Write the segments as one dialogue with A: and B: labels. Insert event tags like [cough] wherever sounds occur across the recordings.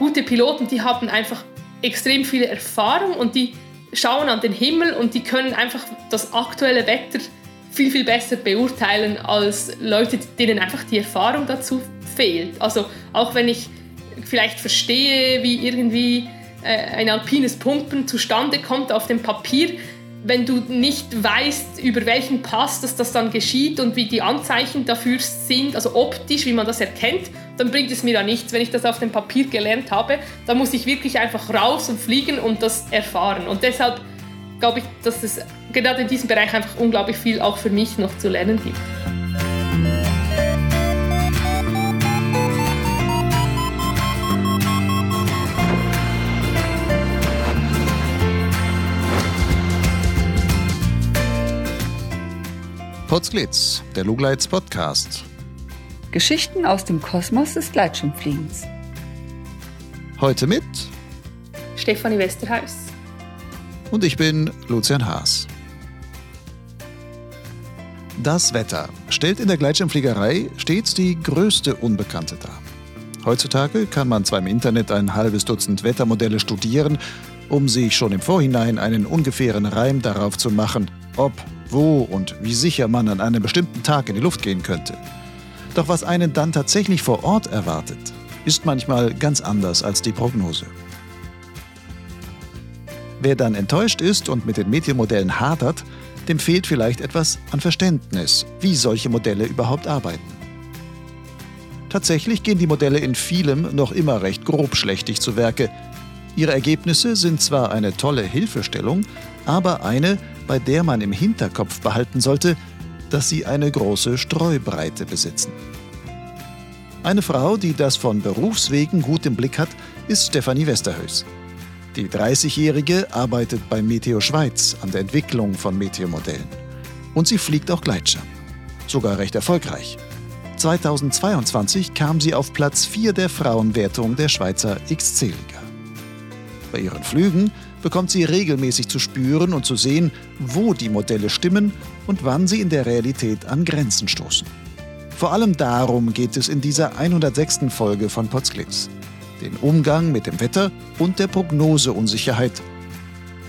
A: gute Piloten, die haben einfach extrem viel Erfahrung und die schauen an den Himmel und die können einfach das aktuelle Wetter viel, viel besser beurteilen als Leute, denen einfach die Erfahrung dazu fehlt. Also auch wenn ich vielleicht verstehe, wie irgendwie äh, ein alpines Pumpen zustande kommt auf dem Papier, wenn du nicht weißt, über welchen Pass dass das dann geschieht und wie die Anzeichen dafür sind, also optisch, wie man das erkennt, dann bringt es mir ja nichts. Wenn ich das auf dem Papier gelernt habe, dann muss ich wirklich einfach raus und fliegen und das erfahren. Und deshalb glaube ich, dass es gerade in diesem Bereich einfach unglaublich viel auch für mich noch zu lernen gibt.
B: Potsglitz, der Lugleits Podcast.
C: Geschichten aus dem Kosmos des Gleitschirmfliegens.
B: Heute mit
A: Stefanie Westerhaus.
B: Und ich bin Lucian Haas. Das Wetter stellt in der Gleitschirmfliegerei stets die größte Unbekannte dar. Heutzutage kann man zwar im Internet ein halbes Dutzend Wettermodelle studieren, um sich schon im Vorhinein einen ungefähren Reim darauf zu machen, ob wo und wie sicher man an einem bestimmten Tag in die Luft gehen könnte. Doch was einen dann tatsächlich vor Ort erwartet, ist manchmal ganz anders als die Prognose. Wer dann enttäuscht ist und mit den Medienmodellen hadert, dem fehlt vielleicht etwas an Verständnis, wie solche Modelle überhaupt arbeiten. Tatsächlich gehen die Modelle in vielem noch immer recht grobschlächtig zu Werke. Ihre Ergebnisse sind zwar eine tolle Hilfestellung, aber eine, bei der man im Hinterkopf behalten sollte, dass sie eine große Streubreite besitzen. Eine Frau, die das von Berufswegen gut im Blick hat, ist Stefanie Westerhös. Die 30-Jährige arbeitet bei Meteo Schweiz an der Entwicklung von Meteomodellen. Und sie fliegt auch Gleitschirm. Sogar recht erfolgreich. 2022 kam sie auf Platz 4 der Frauenwertung der Schweizer XC-Liga. Bei ihren Flügen bekommt sie regelmäßig zu spüren und zu sehen, wo die Modelle stimmen und wann sie in der Realität an Grenzen stoßen. Vor allem darum geht es in dieser 106. Folge von Potsglitz. Den Umgang mit dem Wetter und der Prognoseunsicherheit.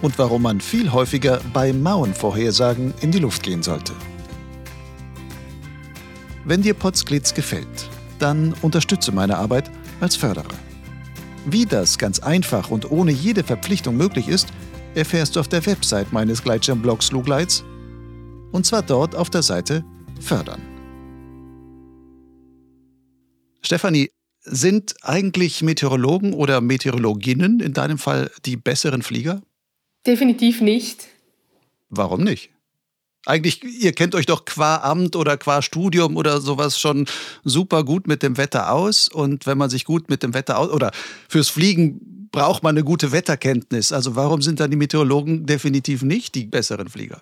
B: Und warum man viel häufiger bei Mauenvorhersagen in die Luft gehen sollte. Wenn dir Potsglitz gefällt, dann unterstütze meine Arbeit als Förderer. Wie das ganz einfach und ohne jede Verpflichtung möglich ist, erfährst du auf der Website meines Gleitschirmblogs Lugleits. Und zwar dort auf der Seite Fördern. Stefanie, sind eigentlich Meteorologen oder Meteorologinnen in deinem Fall die besseren Flieger?
A: Definitiv nicht.
B: Warum nicht? Eigentlich, ihr kennt euch doch qua Amt oder qua Studium oder sowas schon super gut mit dem Wetter aus. Und wenn man sich gut mit dem Wetter aus oder fürs Fliegen braucht man eine gute Wetterkenntnis. Also warum sind dann die Meteorologen definitiv nicht die besseren Flieger?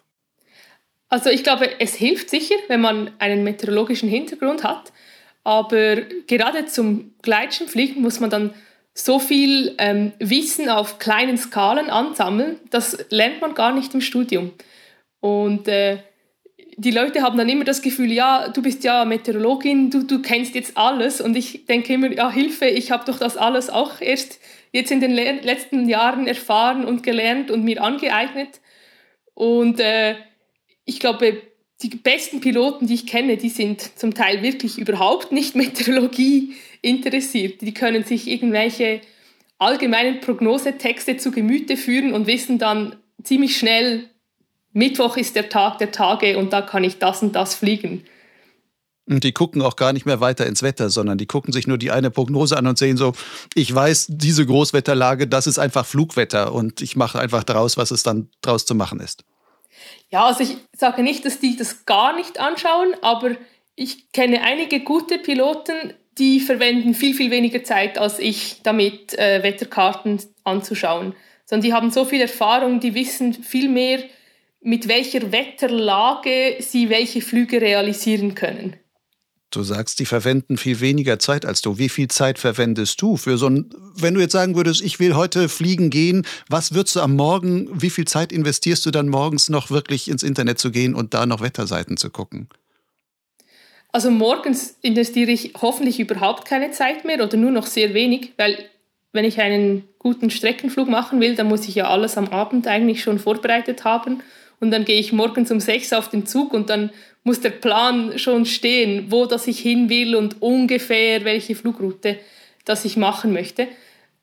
A: Also ich glaube, es hilft sicher, wenn man einen meteorologischen Hintergrund hat. Aber gerade zum Gleitschirmfliegen muss man dann so viel ähm, Wissen auf kleinen Skalen ansammeln, das lernt man gar nicht im Studium. Und äh, die Leute haben dann immer das Gefühl, ja, du bist ja Meteorologin, du, du kennst jetzt alles. Und ich denke immer, ja, Hilfe, ich habe doch das alles auch erst jetzt in den letzten Jahren erfahren und gelernt und mir angeeignet. Und äh, ich glaube, die besten Piloten, die ich kenne, die sind zum Teil wirklich überhaupt nicht [laughs] Meteorologie interessiert. Die können sich irgendwelche allgemeinen Prognosetexte zu Gemüte führen und wissen dann ziemlich schnell, Mittwoch ist der Tag der Tage und da kann ich das und das fliegen.
B: Und die gucken auch gar nicht mehr weiter ins Wetter, sondern die gucken sich nur die eine Prognose an und sehen so, ich weiß, diese Großwetterlage, das ist einfach Flugwetter und ich mache einfach daraus, was es dann draus zu machen ist.
A: Ja, also ich sage nicht, dass die das gar nicht anschauen, aber ich kenne einige gute Piloten, die verwenden viel, viel weniger Zeit als ich damit, äh, Wetterkarten anzuschauen. Sondern die haben so viel Erfahrung, die wissen viel mehr, mit welcher Wetterlage sie welche Flüge realisieren können.
B: Du sagst, die verwenden viel weniger Zeit als du. Wie viel Zeit verwendest du für so ein, wenn du jetzt sagen würdest, ich will heute fliegen gehen, was würdest du am Morgen, wie viel Zeit investierst du dann morgens noch wirklich ins Internet zu gehen und da noch Wetterseiten zu gucken?
A: Also morgens investiere ich hoffentlich überhaupt keine Zeit mehr oder nur noch sehr wenig, weil wenn ich einen guten Streckenflug machen will, dann muss ich ja alles am Abend eigentlich schon vorbereitet haben. Und dann gehe ich morgens um sechs auf den Zug und dann muss der Plan schon stehen, wo das ich hin will und ungefähr welche Flugroute das ich machen möchte.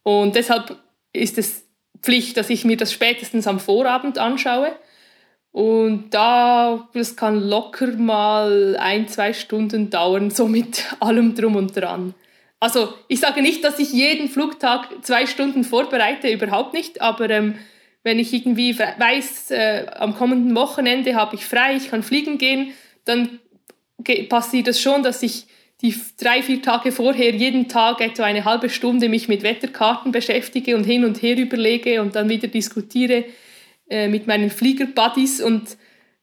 A: Und deshalb ist es Pflicht, dass ich mir das spätestens am Vorabend anschaue. Und da, das kann locker mal ein, zwei Stunden dauern, so mit allem drum und dran. Also ich sage nicht, dass ich jeden Flugtag zwei Stunden vorbereite, überhaupt nicht, aber ähm, wenn ich irgendwie weiß, äh, am kommenden Wochenende habe ich frei, ich kann fliegen gehen, dann passiert es schon, dass ich die drei, vier Tage vorher jeden Tag etwa eine halbe Stunde mich mit Wetterkarten beschäftige und hin und her überlege und dann wieder diskutiere äh, mit meinen Fliegerbuddies und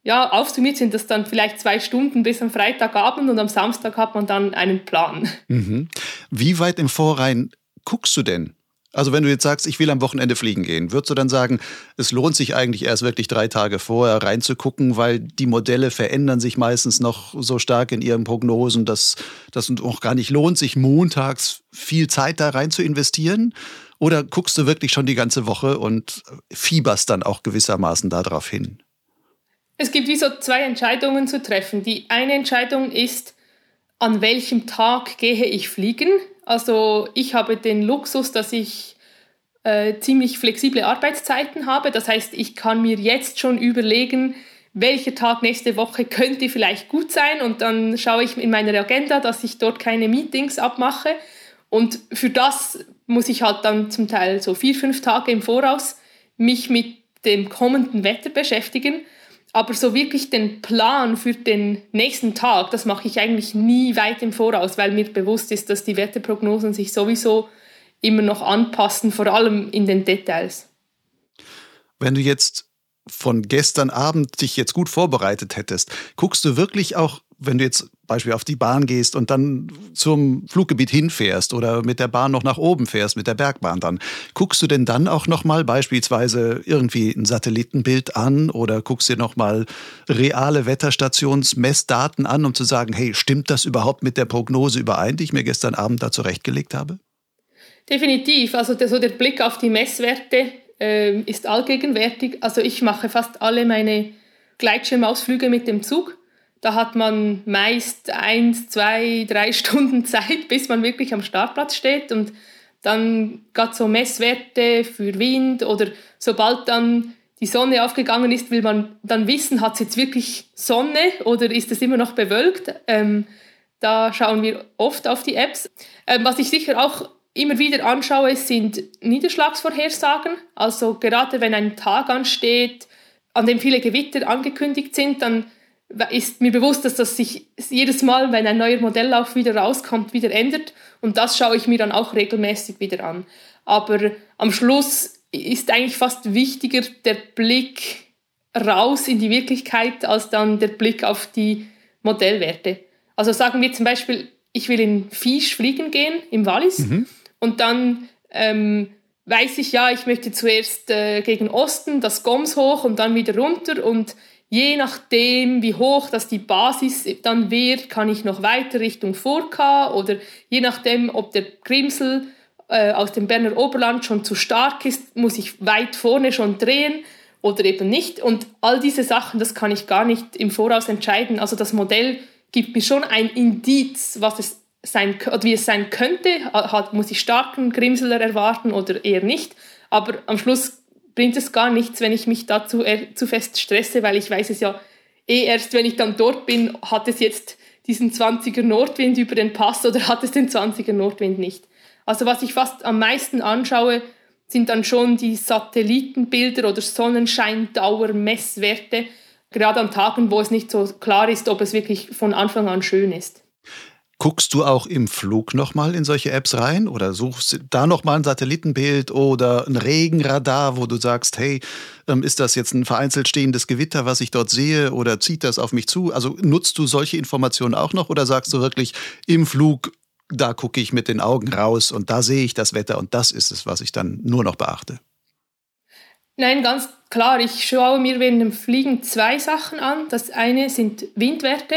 A: ja, aufsummiert sind das dann vielleicht zwei Stunden bis am Freitagabend und am Samstag hat man dann einen Plan.
B: Mhm. Wie weit im Vorrein guckst du denn? Also wenn du jetzt sagst, ich will am Wochenende fliegen gehen, würdest du dann sagen, es lohnt sich eigentlich erst wirklich drei Tage vorher reinzugucken, weil die Modelle verändern sich meistens noch so stark in ihren Prognosen, dass das auch gar nicht lohnt, sich montags viel Zeit da rein zu investieren? Oder guckst du wirklich schon die ganze Woche und fieberst dann auch gewissermaßen darauf hin?
A: Es gibt wie so zwei Entscheidungen zu treffen. Die eine Entscheidung ist, an welchem Tag gehe ich fliegen? Also ich habe den Luxus, dass ich äh, ziemlich flexible Arbeitszeiten habe. Das heißt, ich kann mir jetzt schon überlegen, welcher Tag nächste Woche könnte vielleicht gut sein und dann schaue ich in meiner Agenda, dass ich dort keine Meetings abmache. Und für das muss ich halt dann zum Teil so vier, fünf Tage im Voraus mich mit dem kommenden Wetter beschäftigen. Aber so wirklich den Plan für den nächsten Tag, das mache ich eigentlich nie weit im Voraus, weil mir bewusst ist, dass die Wetterprognosen sich sowieso immer noch anpassen, vor allem in den Details.
B: Wenn du jetzt von gestern Abend dich jetzt gut vorbereitet hättest, guckst du wirklich auch wenn du jetzt Beispiel auf die Bahn gehst und dann zum Fluggebiet hinfährst oder mit der Bahn noch nach oben fährst, mit der Bergbahn dann, guckst du denn dann auch nochmal beispielsweise irgendwie ein Satellitenbild an oder guckst dir nochmal reale Wetterstationsmessdaten an, um zu sagen, hey, stimmt das überhaupt mit der Prognose überein, die ich mir gestern Abend da zurechtgelegt habe?
A: Definitiv. Also der, so der Blick auf die Messwerte äh, ist allgegenwärtig. Also ich mache fast alle meine Gleitschirmausflüge mit dem Zug da hat man meist eins, zwei, drei [laughs] Stunden Zeit, bis man wirklich am Startplatz steht und dann gerade so Messwerte für Wind oder sobald dann die Sonne aufgegangen ist, will man dann wissen, hat es jetzt wirklich Sonne oder ist es immer noch bewölkt. Ähm, da schauen wir oft auf die Apps. Ähm, was ich sicher auch immer wieder anschaue, sind Niederschlagsvorhersagen. Also gerade wenn ein Tag ansteht, an dem viele Gewitter angekündigt sind, dann ist mir bewusst, dass das sich jedes Mal, wenn ein neuer Modelllauf wieder rauskommt, wieder ändert. Und das schaue ich mir dann auch regelmäßig wieder an. Aber am Schluss ist eigentlich fast wichtiger der Blick raus in die Wirklichkeit als dann der Blick auf die Modellwerte. Also sagen wir zum Beispiel, ich will in Fisch fliegen gehen, im Wallis, mhm. und dann ähm, weiß ich ja, ich möchte zuerst äh, gegen Osten das Goms hoch und dann wieder runter und Je nachdem, wie hoch das die Basis dann wird, kann ich noch weiter Richtung Furka oder je nachdem, ob der Grimsel äh, aus dem Berner Oberland schon zu stark ist, muss ich weit vorne schon drehen oder eben nicht. Und all diese Sachen, das kann ich gar nicht im Voraus entscheiden. Also das Modell gibt mir schon ein Indiz, was es sein, oder wie es sein könnte. Hat, muss ich starken Grimseler erwarten oder eher nicht. Aber am Schluss bringt es gar nichts, wenn ich mich dazu zu fest stresse, weil ich weiß es ja eh erst, wenn ich dann dort bin, hat es jetzt diesen 20er Nordwind über den Pass oder hat es den 20er Nordwind nicht. Also was ich fast am meisten anschaue, sind dann schon die Satellitenbilder oder Sonnenscheindauermesswerte, gerade an Tagen, wo es nicht so klar ist, ob es wirklich von Anfang an schön ist.
B: Guckst du auch im Flug nochmal in solche Apps rein oder suchst da nochmal ein Satellitenbild oder ein Regenradar, wo du sagst, hey, ähm, ist das jetzt ein vereinzelt stehendes Gewitter, was ich dort sehe oder zieht das auf mich zu? Also nutzt du solche Informationen auch noch oder sagst du wirklich im Flug, da gucke ich mit den Augen raus und da sehe ich das Wetter und das ist es, was ich dann nur noch beachte?
A: Nein, ganz klar. Ich schaue mir während dem Fliegen zwei Sachen an. Das eine sind Windwerte.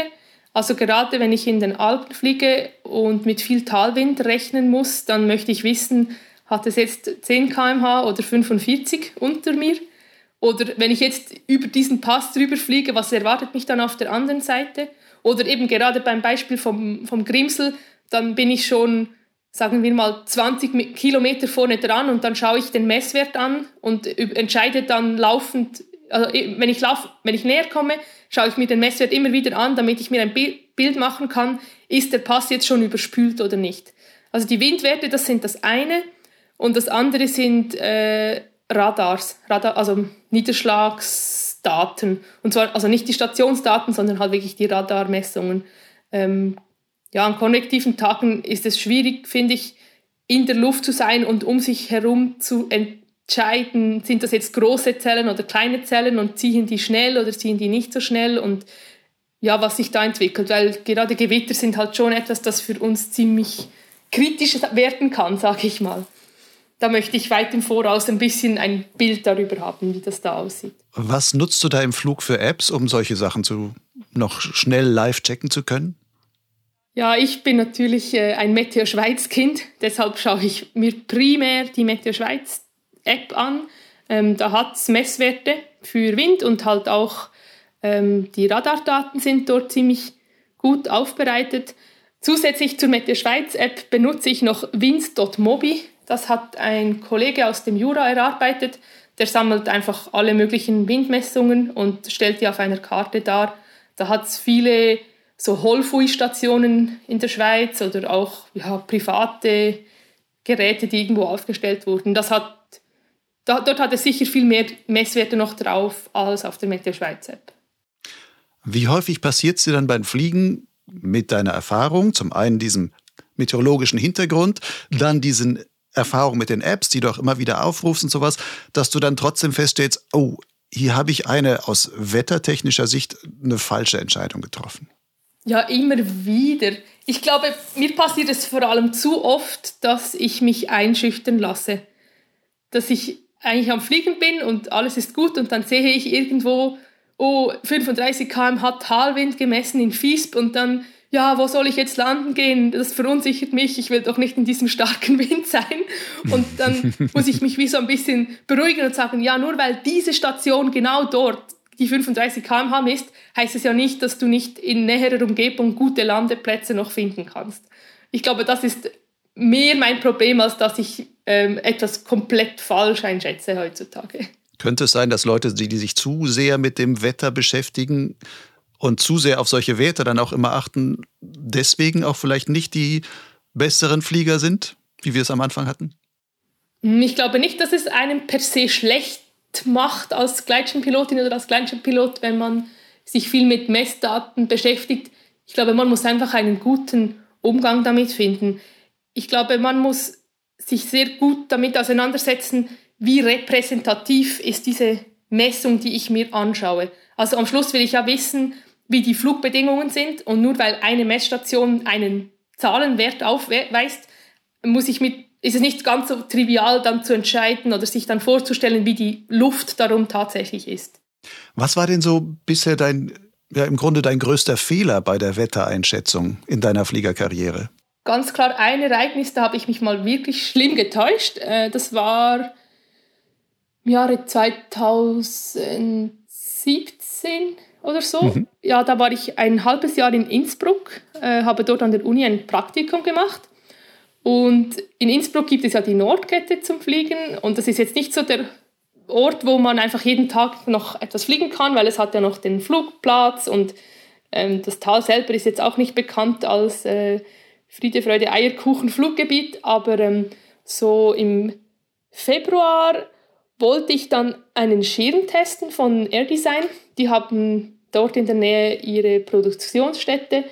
A: Also gerade wenn ich in den Alpen fliege und mit viel Talwind rechnen muss, dann möchte ich wissen, hat es jetzt 10 km/h oder 45 unter mir? Oder wenn ich jetzt über diesen Pass drüber fliege, was erwartet mich dann auf der anderen Seite? Oder eben gerade beim Beispiel vom, vom Grimsel, dann bin ich schon, sagen wir mal, 20 Kilometer vorne dran und dann schaue ich den Messwert an und entscheide dann laufend, also wenn ich, lauf, wenn ich näher komme, schaue ich mir den Messwert immer wieder an, damit ich mir ein Bild machen kann, ist der Pass jetzt schon überspült oder nicht. Also die Windwerte, das sind das eine und das andere sind äh, Radars, Radar, also Niederschlagsdaten. Und zwar also nicht die Stationsdaten, sondern halt wirklich die Radarmessungen. Ähm, ja, an konvektiven Tagen ist es schwierig, finde ich, in der Luft zu sein und um sich herum zu entscheiden, sind das jetzt große Zellen oder kleine Zellen und ziehen die schnell oder ziehen die nicht so schnell und ja, was sich da entwickelt, weil gerade Gewitter sind halt schon etwas, das für uns ziemlich kritisch werden kann, sage ich mal. Da möchte ich weit im Voraus ein bisschen ein Bild darüber haben, wie das da aussieht.
B: Was nutzt du da im Flug für Apps, um solche Sachen zu noch schnell live checken zu können?
A: Ja, ich bin natürlich äh, ein Meteor Schweiz Kind, deshalb schaue ich mir primär die Meteor Schweiz App an. Ähm, da hat es Messwerte für Wind und halt auch ähm, die Radardaten sind dort ziemlich gut aufbereitet. Zusätzlich zur Meteor Schweiz App benutze ich noch Winds.mobi. Das hat ein Kollege aus dem Jura erarbeitet. Der sammelt einfach alle möglichen Windmessungen und stellt die auf einer Karte dar. Da hat es viele so Holfui-Stationen in der Schweiz oder auch ja, private Geräte, die irgendwo aufgestellt wurden. Das hat, da, dort hat es sicher viel mehr Messwerte noch drauf als auf der Meteo Schweiz App.
B: Wie häufig passiert es dir dann beim Fliegen mit deiner Erfahrung, zum einen diesem meteorologischen Hintergrund, dann diesen Erfahrung mit den Apps, die du auch immer wieder aufrufst und sowas, dass du dann trotzdem feststellst, oh, hier habe ich eine aus wettertechnischer Sicht eine falsche Entscheidung getroffen.
A: Ja, immer wieder. Ich glaube, mir passiert es vor allem zu oft, dass ich mich einschüchtern lasse. Dass ich eigentlich am Fliegen bin und alles ist gut und dann sehe ich irgendwo, oh, 35 km hat Talwind gemessen in Fiesp und dann ja, wo soll ich jetzt landen gehen? Das verunsichert mich, ich will doch nicht in diesem starken [laughs] Wind sein. Und dann [laughs] muss ich mich wie so ein bisschen beruhigen und sagen, ja, nur weil diese Station genau dort die 35 km/h misst, heißt es ja nicht, dass du nicht in näherer Umgebung gute Landeplätze noch finden kannst. Ich glaube, das ist mehr mein Problem, als dass ich ähm, etwas komplett falsch einschätze heutzutage.
B: Könnte es sein, dass Leute, die, die sich zu sehr mit dem Wetter beschäftigen, und zu sehr auf solche Werte dann auch immer achten, deswegen auch vielleicht nicht die besseren Flieger sind, wie wir es am Anfang hatten?
A: Ich glaube nicht, dass es einem per se schlecht macht als Gleitschirmpilotin oder als Gleitschirmpilot, wenn man sich viel mit Messdaten beschäftigt. Ich glaube, man muss einfach einen guten Umgang damit finden. Ich glaube, man muss sich sehr gut damit auseinandersetzen, wie repräsentativ ist diese Messung, die ich mir anschaue. Also am Schluss will ich ja wissen, wie die Flugbedingungen sind. Und nur weil eine Messstation einen Zahlenwert aufweist, muss ich mit, ist es nicht ganz so trivial, dann zu entscheiden oder sich dann vorzustellen, wie die Luft darum tatsächlich ist.
B: Was war denn so bisher dein, ja, im Grunde dein größter Fehler bei der Wettereinschätzung in deiner Fliegerkarriere?
A: Ganz klar ein Ereignis, da habe ich mich mal wirklich schlimm getäuscht. Äh, das war im Jahre 2017 oder so. Mhm. Ja, da war ich ein halbes Jahr in Innsbruck, äh, habe dort an der Uni ein Praktikum gemacht. Und in Innsbruck gibt es ja die Nordkette zum Fliegen. Und das ist jetzt nicht so der Ort, wo man einfach jeden Tag noch etwas fliegen kann, weil es hat ja noch den Flugplatz und ähm, das Tal selber ist jetzt auch nicht bekannt als äh, Friede, Freude, Eierkuchen Fluggebiet. Aber ähm, so im Februar wollte ich dann einen Schirm testen von AirDesign. Die haben dort in der Nähe ihre Produktionsstätte.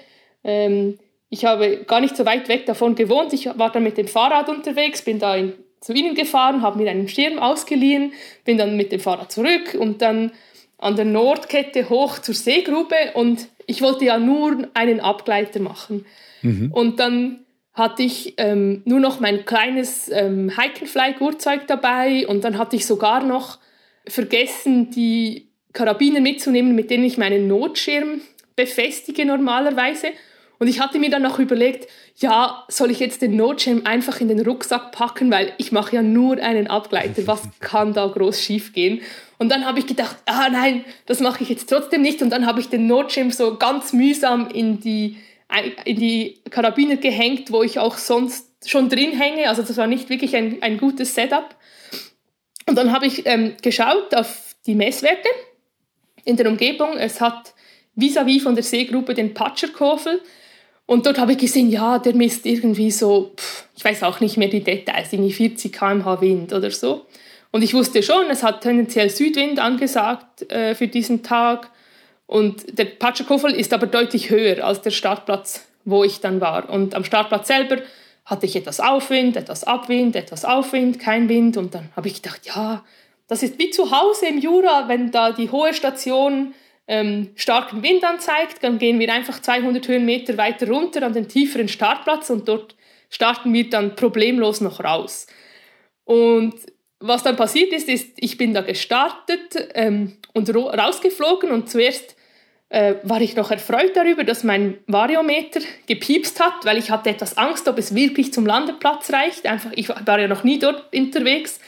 A: Ähm, ich habe gar nicht so weit weg davon gewohnt. Ich war dann mit dem Fahrrad unterwegs, bin da in, zu ihnen gefahren, habe mir einen Schirm ausgeliehen, bin dann mit dem Fahrrad zurück und dann an der Nordkette hoch zur Seegrube und ich wollte ja nur einen Abgleiter machen. Mhm. Und dann hatte ich ähm, nur noch mein kleines ähm, Hike-and-Fly-Gurtzeug dabei und dann hatte ich sogar noch vergessen, die Karabiner mitzunehmen, mit denen ich meinen Notschirm befestige normalerweise. Und ich hatte mir dann noch überlegt, ja, soll ich jetzt den Notschirm einfach in den Rucksack packen, weil ich mache ja nur einen Abgleiter, was [laughs] kann da groß schief gehen? Und dann habe ich gedacht, ah nein, das mache ich jetzt trotzdem nicht. Und dann habe ich den Notschirm so ganz mühsam in die, in die Karabiner gehängt, wo ich auch sonst schon drin hänge. Also das war nicht wirklich ein, ein gutes Setup. Und dann habe ich ähm, geschaut auf die Messwerte in der Umgebung. Es hat vis-à-vis -vis von der Seegruppe den Patscherkofel. Und dort habe ich gesehen, ja, der misst irgendwie so, pff, ich weiß auch nicht mehr die Details, irgendwie 40 km/h Wind oder so. Und ich wusste schon, es hat tendenziell Südwind angesagt äh, für diesen Tag. Und der Patscherkofel ist aber deutlich höher als der Startplatz, wo ich dann war. Und am Startplatz selber hatte ich etwas Aufwind, etwas Abwind, etwas Aufwind, kein Wind. Und dann habe ich gedacht, ja, das ist wie zu Hause im Jura, wenn da die hohe Station ähm, starken Wind anzeigt, dann gehen wir einfach 200 Höhenmeter weiter runter an den tieferen Startplatz und dort starten wir dann problemlos noch raus. Und was dann passiert ist, ist, ich bin da gestartet ähm, und rausgeflogen und zuerst äh, war ich noch erfreut darüber, dass mein Variometer gepiepst hat, weil ich hatte etwas Angst, ob es wirklich zum Landeplatz reicht. Einfach, ich war ja noch nie dort unterwegs.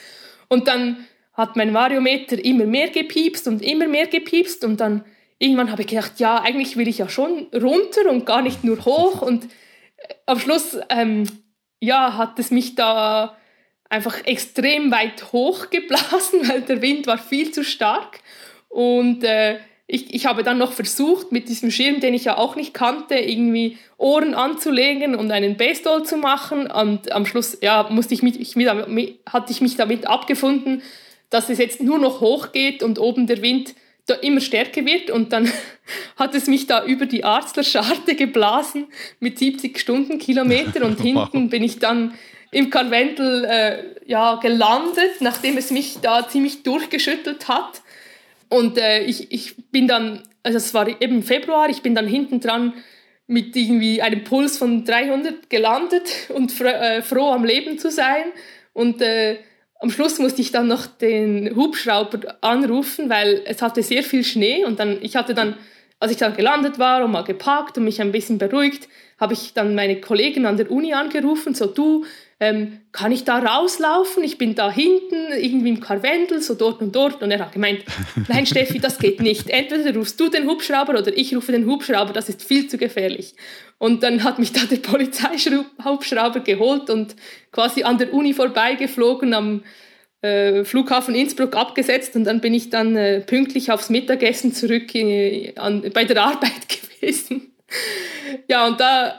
A: Und dann hat mein Variometer immer mehr gepiepst und immer mehr gepiepst und dann irgendwann habe ich gedacht, ja, eigentlich will ich ja schon runter und gar nicht nur hoch und äh, am Schluss, ähm, ja, hat es mich da einfach extrem weit hoch geblasen, [laughs] weil der Wind war viel zu stark und äh, ich, ich habe dann noch versucht, mit diesem Schirm, den ich ja auch nicht kannte, irgendwie Ohren anzulegen und einen Baseball zu machen. Und am Schluss ja, musste ich mich, ich, hatte ich mich damit abgefunden, dass es jetzt nur noch hoch geht und oben der Wind immer stärker wird und dann [laughs] hat es mich da über die Arzlerscharte geblasen mit 70 Stundenkilometer und [laughs] hinten wow. bin ich dann im Karwendel äh, ja, gelandet, nachdem es mich da ziemlich durchgeschüttelt hat. Und äh, ich, ich bin dann, also es war eben Februar, ich bin dann hinten dran mit irgendwie einem Puls von 300 gelandet und fr äh, froh am Leben zu sein. Und äh, am Schluss musste ich dann noch den Hubschrauber anrufen, weil es hatte sehr viel Schnee und dann, ich hatte dann, als ich dann gelandet war und mal geparkt und mich ein bisschen beruhigt, habe ich dann meine Kollegen an der Uni angerufen, so du, ähm, kann ich da rauslaufen? Ich bin da hinten, irgendwie im Karwendel, so dort und dort. Und er hat gemeint, [laughs] nein Steffi, das geht nicht. Entweder rufst du den Hubschrauber oder ich rufe den Hubschrauber, das ist viel zu gefährlich. Und dann hat mich da der Polizeihubschrauber geholt und quasi an der Uni vorbeigeflogen, am äh, Flughafen Innsbruck abgesetzt und dann bin ich dann äh, pünktlich aufs Mittagessen zurück in, äh, an, bei der Arbeit [laughs] gewesen. ja, und da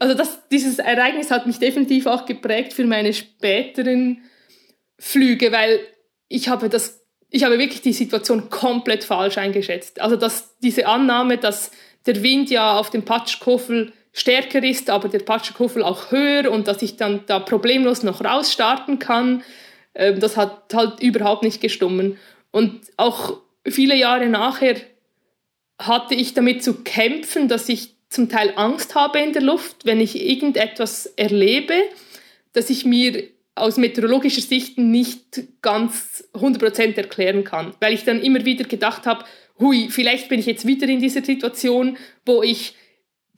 A: also das, dieses Ereignis hat mich definitiv auch geprägt für meine späteren Flüge, weil ich habe das, ich habe wirklich die Situation komplett falsch eingeschätzt. Also dass diese Annahme, dass der Wind ja auf dem Patschkofel stärker ist, aber der Patschkofel auch höher und dass ich dann da problemlos noch rausstarten kann, äh, das hat halt überhaupt nicht gestummen. Und auch viele Jahre nachher hatte ich damit zu kämpfen, dass ich zum Teil Angst habe in der Luft, wenn ich irgendetwas erlebe, dass ich mir aus meteorologischer Sicht nicht ganz 100% erklären kann, weil ich dann immer wieder gedacht habe, hui, vielleicht bin ich jetzt wieder in dieser Situation, wo ich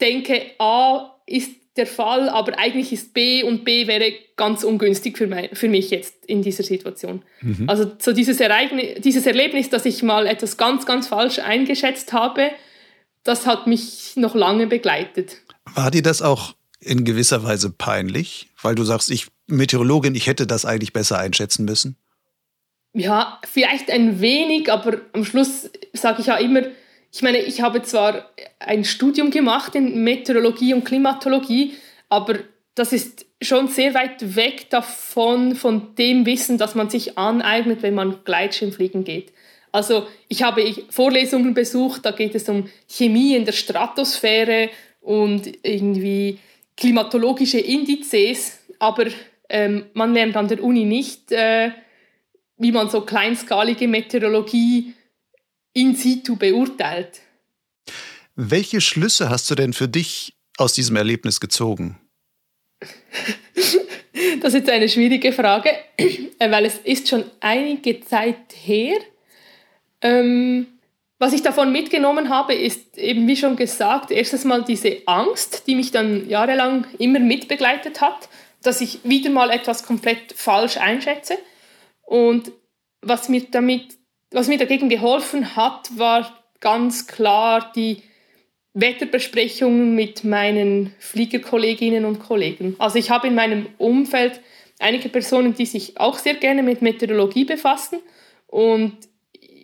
A: denke, A ist der Fall, aber eigentlich ist B und B wäre ganz ungünstig für, mein, für mich jetzt in dieser Situation. Mhm. Also so dieses, Ereignis, dieses Erlebnis, dass ich mal etwas ganz, ganz falsch eingeschätzt habe, das hat mich noch lange begleitet.
B: War dir das auch in gewisser Weise peinlich, weil du sagst, ich Meteorologin, ich hätte das eigentlich besser einschätzen müssen?
A: Ja, vielleicht ein wenig, aber am Schluss sage ich ja immer, ich meine, ich habe zwar ein Studium gemacht in Meteorologie und Klimatologie, aber das ist schon sehr weit weg davon, von dem Wissen, das man sich aneignet, wenn man Gleitschirmfliegen geht. Also ich habe Vorlesungen besucht, da geht es um Chemie in der Stratosphäre und irgendwie klimatologische Indizes, aber ähm, man lernt an der Uni nicht, äh, wie man so kleinskalige Meteorologie in situ beurteilt.
B: Welche Schlüsse hast du denn für dich aus diesem Erlebnis gezogen? [laughs]
A: das ist eine schwierige Frage, [clears throat] weil es ist schon einige Zeit her. Ähm, was ich davon mitgenommen habe, ist eben, wie schon gesagt, erstes Mal diese Angst, die mich dann jahrelang immer mitbegleitet hat, dass ich wieder mal etwas komplett falsch einschätze. Und was mir damit, was mir dagegen geholfen hat, war ganz klar die Wetterbesprechungen mit meinen Fliegerkolleginnen und Kollegen. Also ich habe in meinem Umfeld einige Personen, die sich auch sehr gerne mit Meteorologie befassen und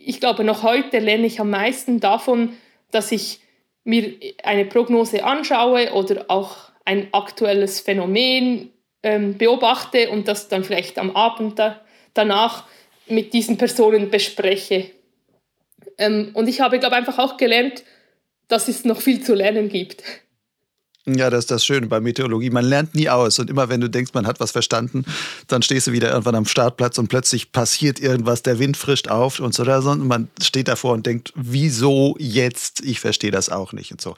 A: ich glaube, noch heute lerne ich am meisten davon, dass ich mir eine Prognose anschaue oder auch ein aktuelles Phänomen ähm, beobachte und das dann vielleicht am Abend da, danach mit diesen Personen bespreche. Ähm, und ich habe, glaube einfach auch gelernt, dass es noch viel zu lernen gibt.
B: Ja, das ist das Schöne bei Meteorologie. Man lernt nie aus. Und immer wenn du denkst, man hat was verstanden, dann stehst du wieder irgendwann am Startplatz und plötzlich passiert irgendwas, der Wind frischt auf und so. Und man steht davor und denkt, wieso jetzt? Ich verstehe das auch nicht und so.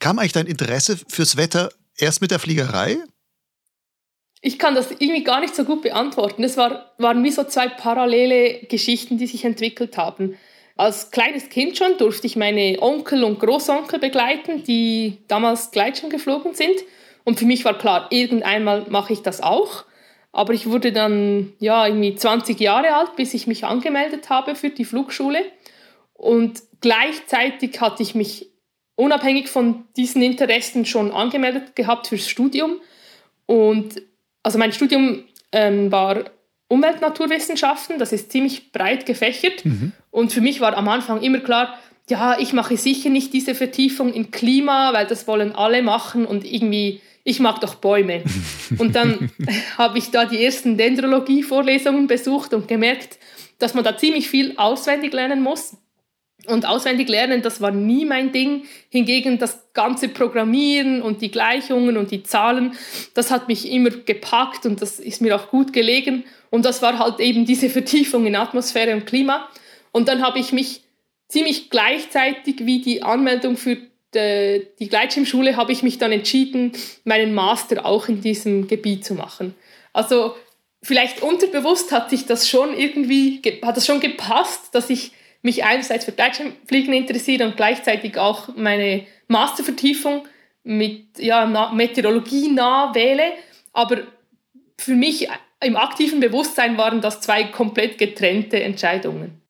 B: Kam eigentlich dein Interesse fürs Wetter erst mit der Fliegerei?
A: Ich kann das irgendwie gar nicht so gut beantworten. Es war, waren wie so zwei parallele Geschichten, die sich entwickelt haben. Als kleines Kind schon durfte ich meine Onkel und Großonkel begleiten, die damals Gleitschirm geflogen sind. Und für mich war klar, irgendeinmal mache ich das auch. Aber ich wurde dann ja irgendwie 20 Jahre alt, bis ich mich angemeldet habe für die Flugschule. Und gleichzeitig hatte ich mich unabhängig von diesen Interessen schon angemeldet gehabt fürs Studium. Und also mein Studium ähm, war Umweltnaturwissenschaften, das ist ziemlich breit gefächert. Mhm. Und für mich war am Anfang immer klar, ja, ich mache sicher nicht diese Vertiefung in Klima, weil das wollen alle machen und irgendwie, ich mag doch Bäume. [laughs] und dann [laughs] habe ich da die ersten Dendrologie-Vorlesungen besucht und gemerkt, dass man da ziemlich viel auswendig lernen muss. Und auswendig lernen, das war nie mein Ding. Hingegen das ganze Programmieren und die Gleichungen und die Zahlen, das hat mich immer gepackt und das ist mir auch gut gelegen. Und das war halt eben diese Vertiefung in Atmosphäre und Klima. Und dann habe ich mich ziemlich gleichzeitig wie die Anmeldung für die Gleitschirmschule habe ich mich dann entschieden, meinen Master auch in diesem Gebiet zu machen. Also vielleicht unterbewusst hat sich das schon irgendwie, hat das schon gepasst, dass ich mich einerseits für Gleitschirmfliegen interessiere und gleichzeitig auch meine Mastervertiefung mit ja, Meteorologie nah wähle. Aber für mich im aktiven Bewusstsein waren das zwei komplett getrennte Entscheidungen.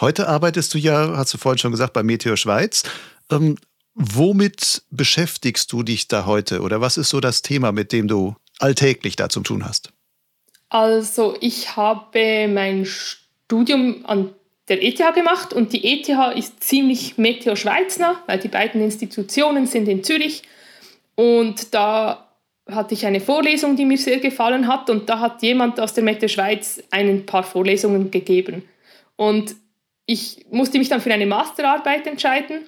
B: Heute arbeitest du ja, hast du vorhin schon gesagt, bei Meteor Schweiz. Ähm, womit beschäftigst du dich da heute oder was ist so das Thema, mit dem du alltäglich da zu tun hast?
A: Also ich habe mein Studium an der ETH gemacht und die ETH ist ziemlich Meteor Schweiz nah, weil die beiden Institutionen sind in Zürich und da hatte ich eine Vorlesung, die mir sehr gefallen hat und da hat jemand aus der Mette Schweiz ein paar Vorlesungen gegeben. Und ich musste mich dann für eine Masterarbeit entscheiden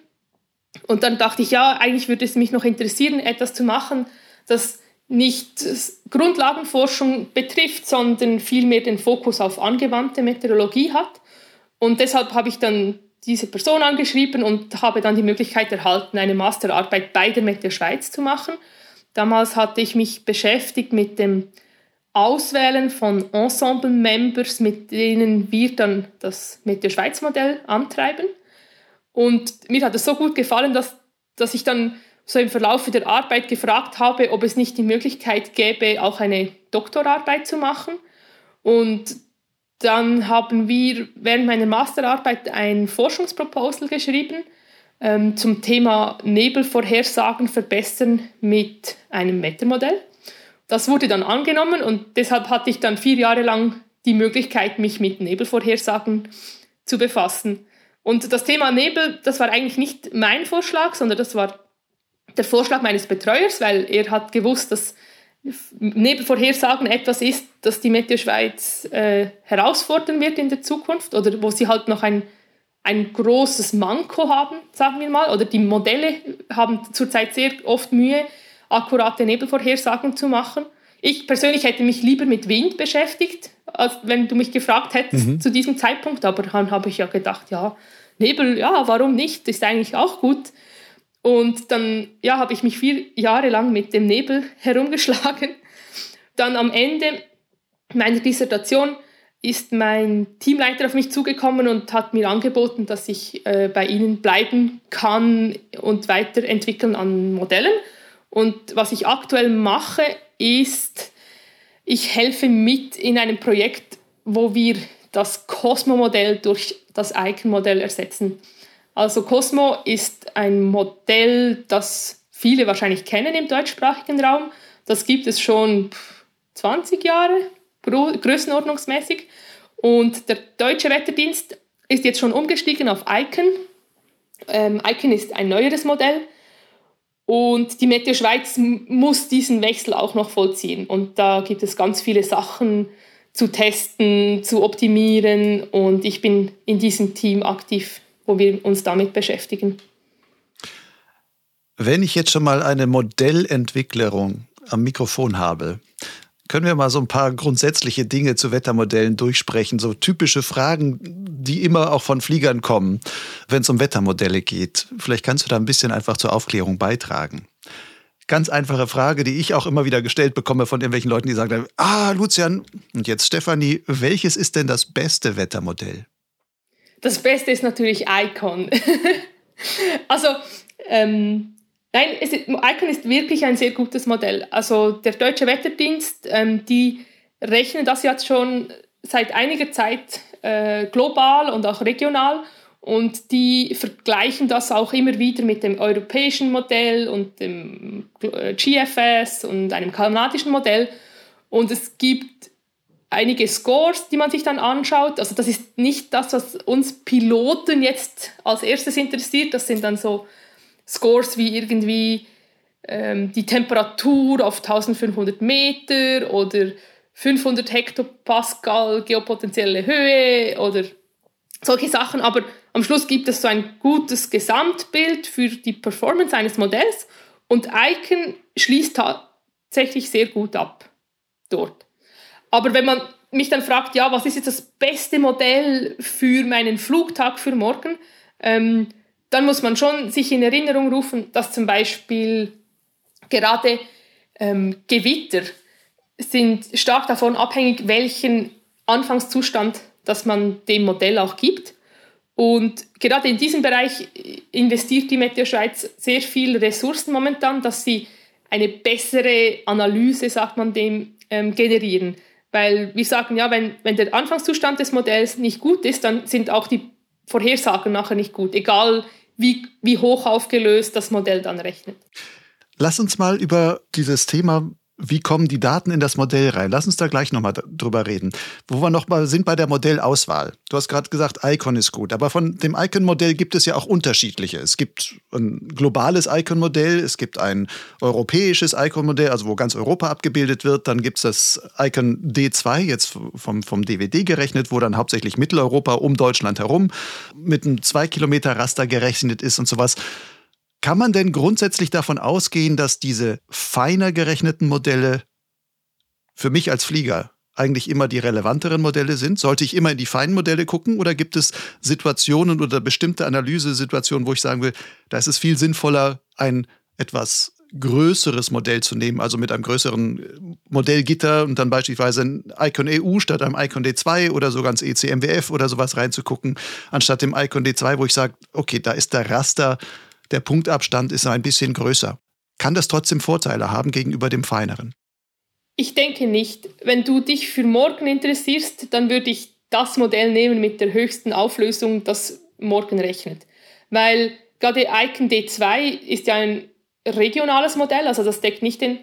A: und dann dachte ich, ja, eigentlich würde es mich noch interessieren, etwas zu machen, das nicht Grundlagenforschung betrifft, sondern vielmehr den Fokus auf angewandte Meteorologie hat. Und deshalb habe ich dann diese Person angeschrieben und habe dann die Möglichkeit erhalten, eine Masterarbeit bei der Meteor Schweiz zu machen. Damals hatte ich mich beschäftigt mit dem Auswählen von Ensemble-Members, mit denen wir dann das Meteo Schweiz-Modell antreiben. Und mir hat es so gut gefallen, dass, dass ich dann so im Verlauf der Arbeit gefragt habe, ob es nicht die Möglichkeit gäbe, auch eine Doktorarbeit zu machen. Und dann haben wir während meiner Masterarbeit ein Forschungsproposal geschrieben, ähm, zum Thema Nebelvorhersagen verbessern mit einem Wettermodell. Das wurde dann angenommen und deshalb hatte ich dann vier Jahre lang die Möglichkeit, mich mit Nebelvorhersagen zu befassen. Und das Thema Nebel, das war eigentlich nicht mein Vorschlag, sondern das war der Vorschlag meines Betreuers, weil er hat gewusst, dass Nebelvorhersagen etwas ist, das die Meteo Schweiz äh, herausfordern wird in der Zukunft oder wo sie halt noch ein ein großes Manko haben, sagen wir mal, oder die Modelle haben zurzeit sehr oft Mühe, akkurate Nebelvorhersagen zu machen. Ich persönlich hätte mich lieber mit Wind beschäftigt, als wenn du mich gefragt hättest mhm. zu diesem Zeitpunkt, aber dann habe ich ja gedacht, ja, Nebel, ja, warum nicht, ist eigentlich auch gut. Und dann ja, habe ich mich vier Jahre lang mit dem Nebel [laughs] herumgeschlagen. Dann am Ende meiner Dissertation ist mein Teamleiter auf mich zugekommen und hat mir angeboten, dass ich äh, bei ihnen bleiben kann und weiterentwickeln an Modellen. Und was ich aktuell mache, ist, ich helfe mit in einem Projekt, wo wir das Cosmo-Modell durch das Icon-Modell ersetzen. Also Cosmo ist ein Modell, das viele wahrscheinlich kennen im deutschsprachigen Raum. Das gibt es schon 20 Jahre, größenordnungsmäßig. Und der deutsche Wetterdienst ist jetzt schon umgestiegen auf Icon. Ähm, Icon ist ein neueres Modell. Und die Meteo Schweiz muss diesen Wechsel auch noch vollziehen. Und da gibt es ganz viele Sachen zu testen, zu optimieren. Und ich bin in diesem Team aktiv, wo wir uns damit beschäftigen.
B: Wenn ich jetzt schon mal eine Modellentwicklerung am Mikrofon habe, können wir mal so ein paar grundsätzliche Dinge zu Wettermodellen durchsprechen, so typische Fragen, die immer auch von Fliegern kommen, wenn es um Wettermodelle geht. Vielleicht kannst du da ein bisschen einfach zur Aufklärung beitragen. Ganz einfache Frage, die ich auch immer wieder gestellt bekomme von irgendwelchen Leuten, die sagen, ah, Lucian, und jetzt Stefanie, welches ist denn das beste Wettermodell?
A: Das Beste ist natürlich Icon. [laughs] also, ähm, Nein, ist, Icon ist wirklich ein sehr gutes Modell. Also der Deutsche Wetterdienst, ähm, die rechnen das jetzt schon seit einiger Zeit äh, global und auch regional und die vergleichen das auch immer wieder mit dem europäischen Modell und dem äh, GFS und einem kanadischen Modell. Und es gibt einige Scores, die man sich dann anschaut. Also das ist nicht das, was uns Piloten jetzt als erstes interessiert. Das sind dann so Scores wie irgendwie ähm, die Temperatur auf 1500 Meter oder 500 Hektopascal geopotentielle Höhe oder solche Sachen. Aber am Schluss gibt es so ein gutes Gesamtbild für die Performance eines Modells und Icon schließt tatsächlich sehr gut ab dort. Aber wenn man mich dann fragt, ja, was ist jetzt das beste Modell für meinen Flugtag für morgen, ähm, dann muss man schon sich in Erinnerung rufen, dass zum Beispiel gerade ähm, Gewitter sind stark davon abhängig, welchen Anfangszustand dass man dem Modell auch gibt. Und gerade in diesem Bereich investiert die Meteo Schweiz sehr viel Ressourcen momentan, dass sie eine bessere Analyse, sagt man dem, ähm, generieren. Weil wir sagen, ja, wenn, wenn der Anfangszustand des Modells nicht gut ist, dann sind auch die Vorhersagen nachher nicht gut, egal wie, wie hoch aufgelöst das Modell dann rechnet.
B: Lass uns mal über dieses Thema wie kommen die Daten in das Modell rein? Lass uns da gleich nochmal drüber reden. Wo wir nochmal sind bei der Modellauswahl. Du hast gerade gesagt, Icon ist gut, aber von dem Icon-Modell gibt es ja auch unterschiedliche. Es gibt ein globales Icon-Modell, es gibt ein europäisches Icon-Modell, also wo ganz Europa abgebildet wird. Dann gibt es das Icon D2, jetzt vom, vom DVD gerechnet, wo dann hauptsächlich Mitteleuropa um Deutschland herum mit einem 2 Kilometer Raster gerechnet ist und sowas. Kann man denn grundsätzlich davon ausgehen, dass diese feiner gerechneten Modelle für mich als Flieger eigentlich immer die relevanteren Modelle sind? Sollte ich immer in die feinen Modelle gucken oder gibt es Situationen oder bestimmte Analysesituationen, wo ich sagen will, da ist es viel sinnvoller, ein etwas größeres Modell zu nehmen, also mit einem größeren Modellgitter und dann beispielsweise ein Icon EU statt einem Icon D2 oder sogar ins ECMWF oder sowas reinzugucken, anstatt dem Icon D2, wo ich sage, okay, da ist der Raster der Punktabstand ist ein bisschen größer. Kann das trotzdem Vorteile haben gegenüber dem feineren?
A: Ich denke nicht. Wenn du dich für morgen interessierst, dann würde ich das Modell nehmen mit der höchsten Auflösung, das morgen rechnet. Weil gerade Icon D2 ist ja ein regionales Modell, also das deckt nicht den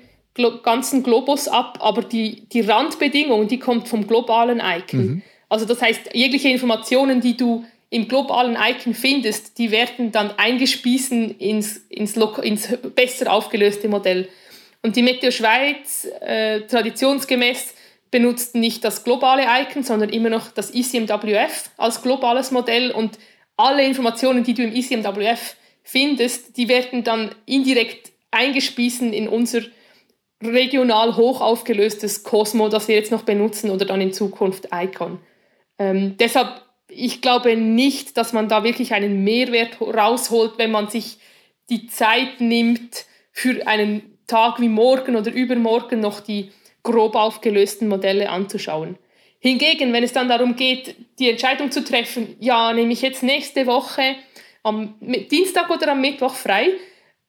A: ganzen Globus ab, aber die, die Randbedingung, die kommt vom globalen Icon. Mhm. Also das heißt, jegliche Informationen, die du im globalen Icon findest, die werden dann eingespiesen ins, ins, ins besser aufgelöste Modell. Und die Meteo Schweiz äh, traditionsgemäß benutzt nicht das globale Icon, sondern immer noch das ICMWF als globales Modell und alle Informationen, die du im ICMWF findest, die werden dann indirekt eingespiesen in unser regional hoch aufgelöstes Cosmo, das wir jetzt noch benutzen oder dann in Zukunft Icon. Ähm, deshalb ich glaube nicht, dass man da wirklich einen Mehrwert rausholt, wenn man sich die Zeit nimmt, für einen Tag wie morgen oder übermorgen noch die grob aufgelösten Modelle anzuschauen. Hingegen, wenn es dann darum geht, die Entscheidung zu treffen, ja, nehme ich jetzt nächste Woche am Dienstag oder am Mittwoch frei,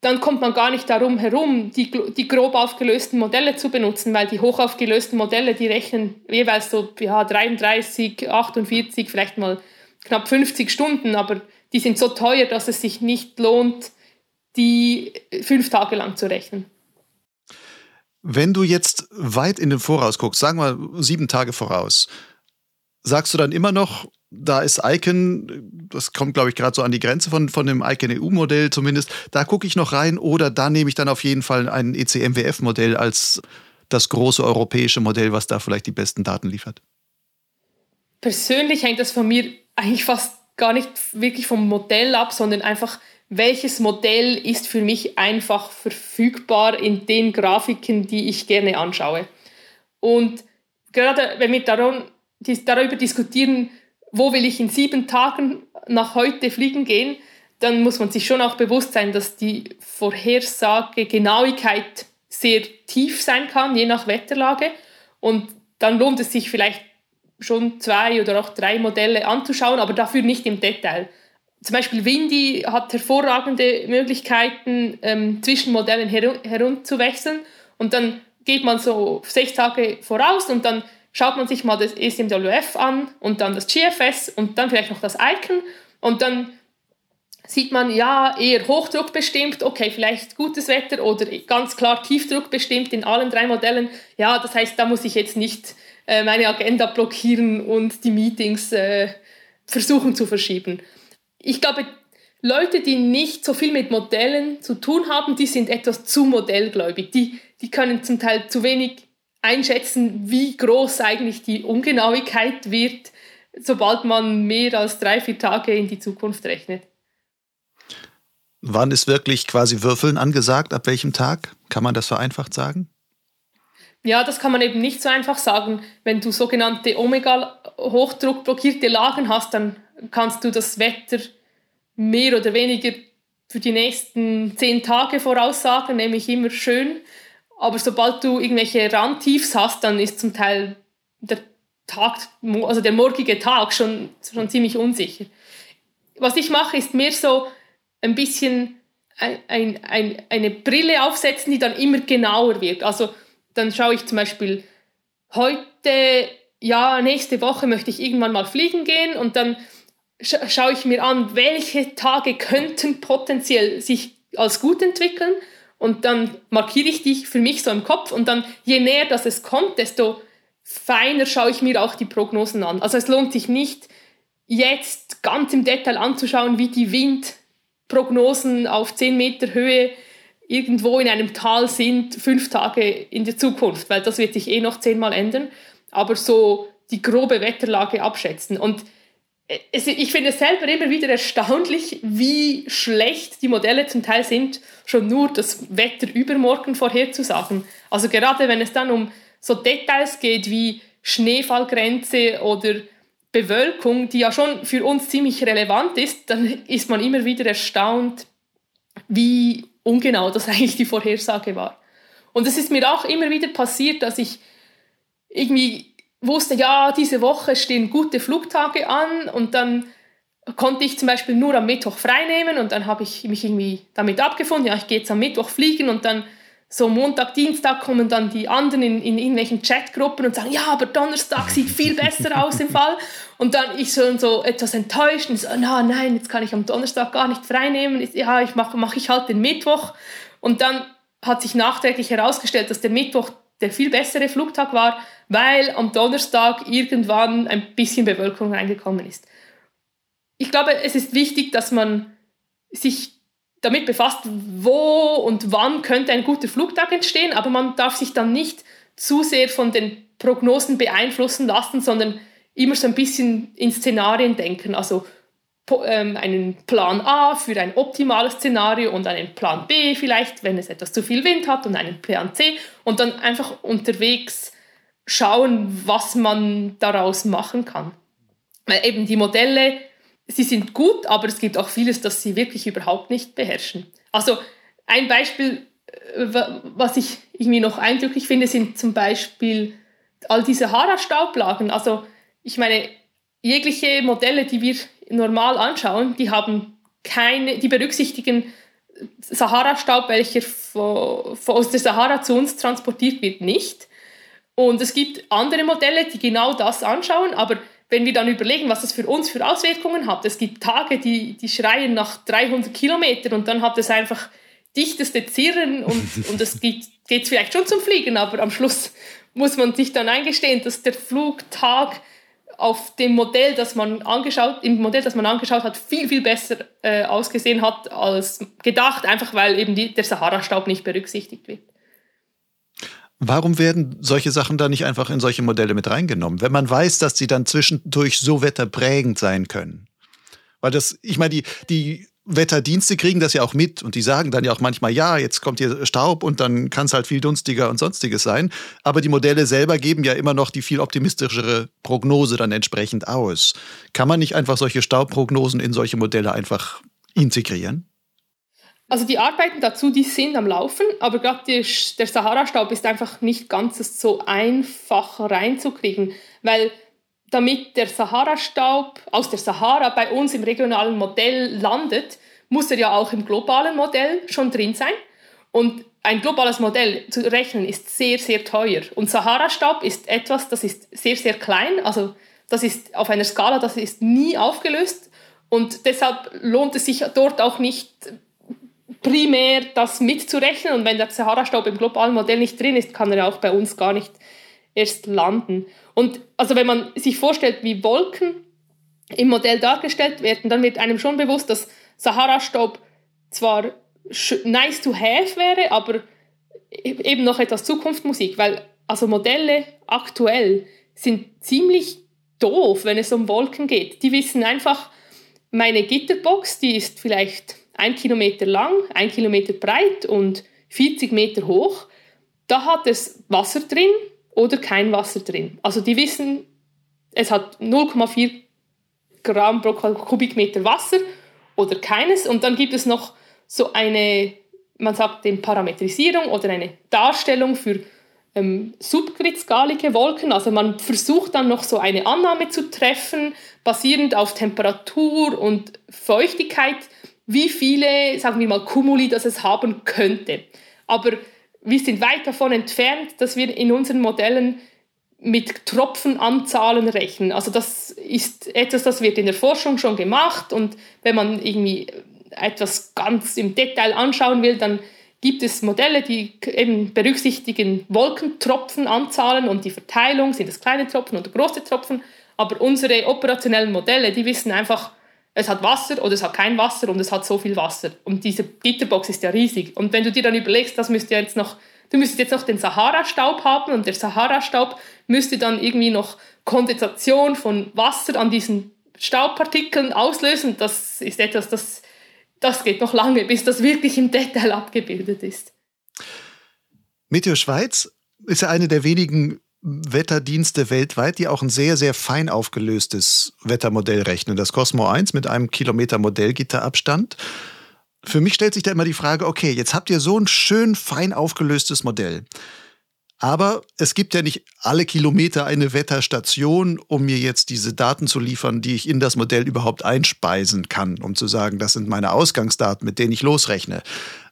A: dann kommt man gar nicht darum herum, die, die grob aufgelösten Modelle zu benutzen, weil die hoch aufgelösten Modelle, die rechnen jeweils so ja, 33, 48, vielleicht mal knapp 50 Stunden, aber die sind so teuer, dass es sich nicht lohnt, die fünf Tage lang zu rechnen.
B: Wenn du jetzt weit in den Voraus guckst, sagen wir sieben Tage voraus, sagst du dann immer noch, da ist Icon, das kommt, glaube ich, gerade so an die Grenze von, von dem Icon EU-Modell zumindest, da gucke ich noch rein oder da nehme ich dann auf jeden Fall ein ECMWF-Modell als das große europäische Modell, was da vielleicht die besten Daten liefert?
A: Persönlich hängt das von mir eigentlich fast gar nicht wirklich vom Modell ab, sondern einfach, welches Modell ist für mich einfach verfügbar in den Grafiken, die ich gerne anschaue. Und gerade wenn wir darum, darüber diskutieren, wo will ich in sieben Tagen nach heute fliegen gehen, dann muss man sich schon auch bewusst sein, dass die Vorhersage Genauigkeit sehr tief sein kann, je nach Wetterlage. Und dann lohnt es sich vielleicht schon zwei oder auch drei Modelle anzuschauen, aber dafür nicht im Detail. Zum Beispiel Windy hat hervorragende Möglichkeiten, ähm, zwischen Modellen her herumzuwechseln und dann geht man so sechs Tage voraus und dann schaut man sich mal das ESMWF an und dann das GFS und dann vielleicht noch das Icon und dann sieht man ja eher Hochdruck bestimmt, okay, vielleicht gutes Wetter oder ganz klar Tiefdruck bestimmt in allen drei Modellen. Ja, das heißt, da muss ich jetzt nicht äh, meine Agenda blockieren und die Meetings äh, versuchen zu verschieben. Ich glaube, Leute, die nicht so viel mit Modellen zu tun haben, die sind etwas zu modellgläubig. Die, die können zum Teil zu wenig einschätzen, wie groß eigentlich die Ungenauigkeit wird, sobald man mehr als drei, vier Tage in die Zukunft rechnet.
B: Wann ist wirklich quasi Würfeln angesagt? Ab welchem Tag? Kann man das vereinfacht sagen?
A: Ja, das kann man eben nicht so einfach sagen. Wenn du sogenannte Omega-Hochdruckblockierte Lagen hast, dann kannst du das Wetter mehr oder weniger für die nächsten zehn Tage voraussagen, nämlich immer schön. Aber sobald du irgendwelche Randtiefs hast, dann ist zum Teil der Tag, also der morgige Tag schon, schon ziemlich unsicher. Was ich mache, ist mehr so ein bisschen ein, ein, ein, eine Brille aufsetzen, die dann immer genauer wird. Also dann schaue ich zum Beispiel heute, ja, nächste Woche möchte ich irgendwann mal fliegen gehen und dann scha schaue ich mir an, welche Tage könnten potenziell sich als gut entwickeln und dann markiere ich die für mich so im Kopf und dann je näher das es kommt, desto feiner schaue ich mir auch die Prognosen an. Also es lohnt sich nicht jetzt ganz im Detail anzuschauen, wie die Windprognosen auf 10 Meter Höhe irgendwo in einem Tal sind, fünf Tage in der Zukunft, weil das wird sich eh noch zehnmal ändern. Aber so die grobe Wetterlage abschätzen. Und ich finde es selber immer wieder erstaunlich, wie schlecht die Modelle zum Teil sind, schon nur das Wetter übermorgen vorherzusagen. Also gerade wenn es dann um so Details geht wie Schneefallgrenze oder Bewölkung, die ja schon für uns ziemlich relevant ist, dann ist man immer wieder erstaunt, wie ungenau das [laughs] eigentlich die Vorhersage war. Und es ist mir auch immer wieder passiert, dass ich irgendwie wusste, ja, diese Woche stehen gute Flugtage an und dann konnte ich zum Beispiel nur am Mittwoch frei nehmen und dann habe ich mich irgendwie damit abgefunden, ja, ich gehe jetzt am Mittwoch fliegen und dann so Montag, Dienstag kommen dann die anderen in, in irgendwelchen Chatgruppen und sagen, ja, aber Donnerstag sieht viel besser aus im Fall. Und dann ich so, so etwas enttäuscht und so, na, nein, jetzt kann ich am Donnerstag gar nicht frei nehmen. Ja, ich mache mach ich halt den Mittwoch. Und dann hat sich nachträglich herausgestellt, dass der Mittwoch der viel bessere Flugtag war, weil am Donnerstag irgendwann ein bisschen Bewölkung reingekommen ist. Ich glaube, es ist wichtig, dass man sich damit befasst, wo und wann könnte ein guter Flugtag entstehen, aber man darf sich dann nicht zu sehr von den Prognosen beeinflussen lassen, sondern immer so ein bisschen in Szenarien denken. Also einen Plan A für ein optimales Szenario und einen Plan B vielleicht, wenn es etwas zu viel Wind hat und einen Plan C und dann einfach unterwegs schauen, was man daraus machen kann. Weil eben die Modelle sie sind gut, aber es gibt auch vieles, das sie wirklich überhaupt nicht beherrschen. Also ein Beispiel, äh, was ich irgendwie noch eindrücklich finde, sind zum Beispiel all diese Hara-Staublagen. Also ich meine, jegliche Modelle, die wir normal anschauen, die haben keine, die berücksichtigen Sahara-Staub, welcher von, von aus der Sahara zu uns transportiert wird, nicht. Und es gibt andere Modelle, die genau das anschauen, aber wenn wir dann überlegen, was das für uns für Auswirkungen hat, es gibt Tage, die, die schreien nach 300 Kilometern und dann hat es einfach dichteste Zirren und, [laughs] und es geht, geht vielleicht schon zum Fliegen, aber am Schluss muss man sich dann eingestehen, dass der Flugtag auf dem Modell, das man angeschaut, im Modell, das man angeschaut hat, viel, viel besser äh, ausgesehen hat als gedacht, einfach weil eben die, der Sahara-Staub nicht berücksichtigt wird.
B: Warum werden solche Sachen da nicht einfach in solche Modelle mit reingenommen, wenn man weiß, dass sie dann zwischendurch so wetterprägend sein können? Weil das, ich meine, die, die Wetterdienste kriegen das ja auch mit und die sagen dann ja auch manchmal, ja, jetzt kommt hier Staub und dann kann es halt viel dunstiger und sonstiges sein. Aber die Modelle selber geben ja immer noch die viel optimistischere Prognose dann entsprechend aus. Kann man nicht einfach solche Staubprognosen in solche Modelle einfach integrieren?
A: Also die Arbeiten dazu, die sind am Laufen, aber gerade der Sahara-Staub ist einfach nicht ganz so einfach reinzukriegen, weil damit der Sahara-Staub aus der Sahara bei uns im regionalen Modell landet, muss er ja auch im globalen Modell schon drin sein. Und ein globales Modell zu rechnen ist sehr, sehr teuer. Und Sahara-Staub ist etwas, das ist sehr, sehr klein. Also das ist auf einer Skala, das ist nie aufgelöst. Und deshalb lohnt es sich dort auch nicht primär das mitzurechnen. Und wenn der Sahara-Staub im globalen Modell nicht drin ist, kann er auch bei uns gar nicht erst landen. Und also wenn man sich vorstellt, wie Wolken im Modell dargestellt werden, dann wird einem schon bewusst, dass Sahara-Staub zwar nice to have wäre, aber e-, eben noch etwas Zukunftsmusik, weil also Modelle aktuell sind ziemlich doof, wenn es um Wolken geht. Die wissen einfach, meine Gitterbox, die ist vielleicht ein Kilometer lang, ein Kilometer breit und 40 Meter hoch. Da hat es Wasser drin, oder kein Wasser drin. Also die wissen, es hat 0,4 Gramm pro Kubikmeter Wasser oder keines. Und dann gibt es noch so eine, man sagt dem Parametrisierung oder eine Darstellung für ähm, subkristalige Wolken. Also man versucht dann noch so eine Annahme zu treffen, basierend auf Temperatur und Feuchtigkeit, wie viele, sagen wir mal, Kumuli das es haben könnte. Aber wir sind weit davon entfernt, dass wir in unseren Modellen mit Tropfenanzahlen rechnen. Also das ist etwas, das wird in der Forschung schon gemacht und wenn man irgendwie etwas ganz im Detail anschauen will, dann gibt es Modelle, die eben berücksichtigen Wolkentropfenanzahlen und die Verteilung, sind es kleine Tropfen oder große Tropfen, aber unsere operationellen Modelle, die wissen einfach, es hat Wasser oder es hat kein Wasser und es hat so viel Wasser. Und diese Gitterbox ist ja riesig. Und wenn du dir dann überlegst, das müsste jetzt noch, du müsstest jetzt noch den Sahara-Staub haben und der Sahara-Staub müsste dann irgendwie noch Kondensation von Wasser an diesen Staubpartikeln auslösen, das ist etwas, das, das geht noch lange, bis das wirklich im Detail abgebildet ist.
B: Meteo Schweiz ist ja eine der wenigen Wetterdienste weltweit, die auch ein sehr, sehr fein aufgelöstes Wettermodell rechnen. Das Cosmo 1 mit einem Kilometer Modellgitterabstand. Für mich stellt sich da immer die Frage, okay, jetzt habt ihr so ein schön fein aufgelöstes Modell. Aber es gibt ja nicht alle Kilometer eine Wetterstation, um mir jetzt diese Daten zu liefern, die ich in das Modell überhaupt einspeisen kann, um zu sagen, das sind meine Ausgangsdaten, mit denen ich losrechne.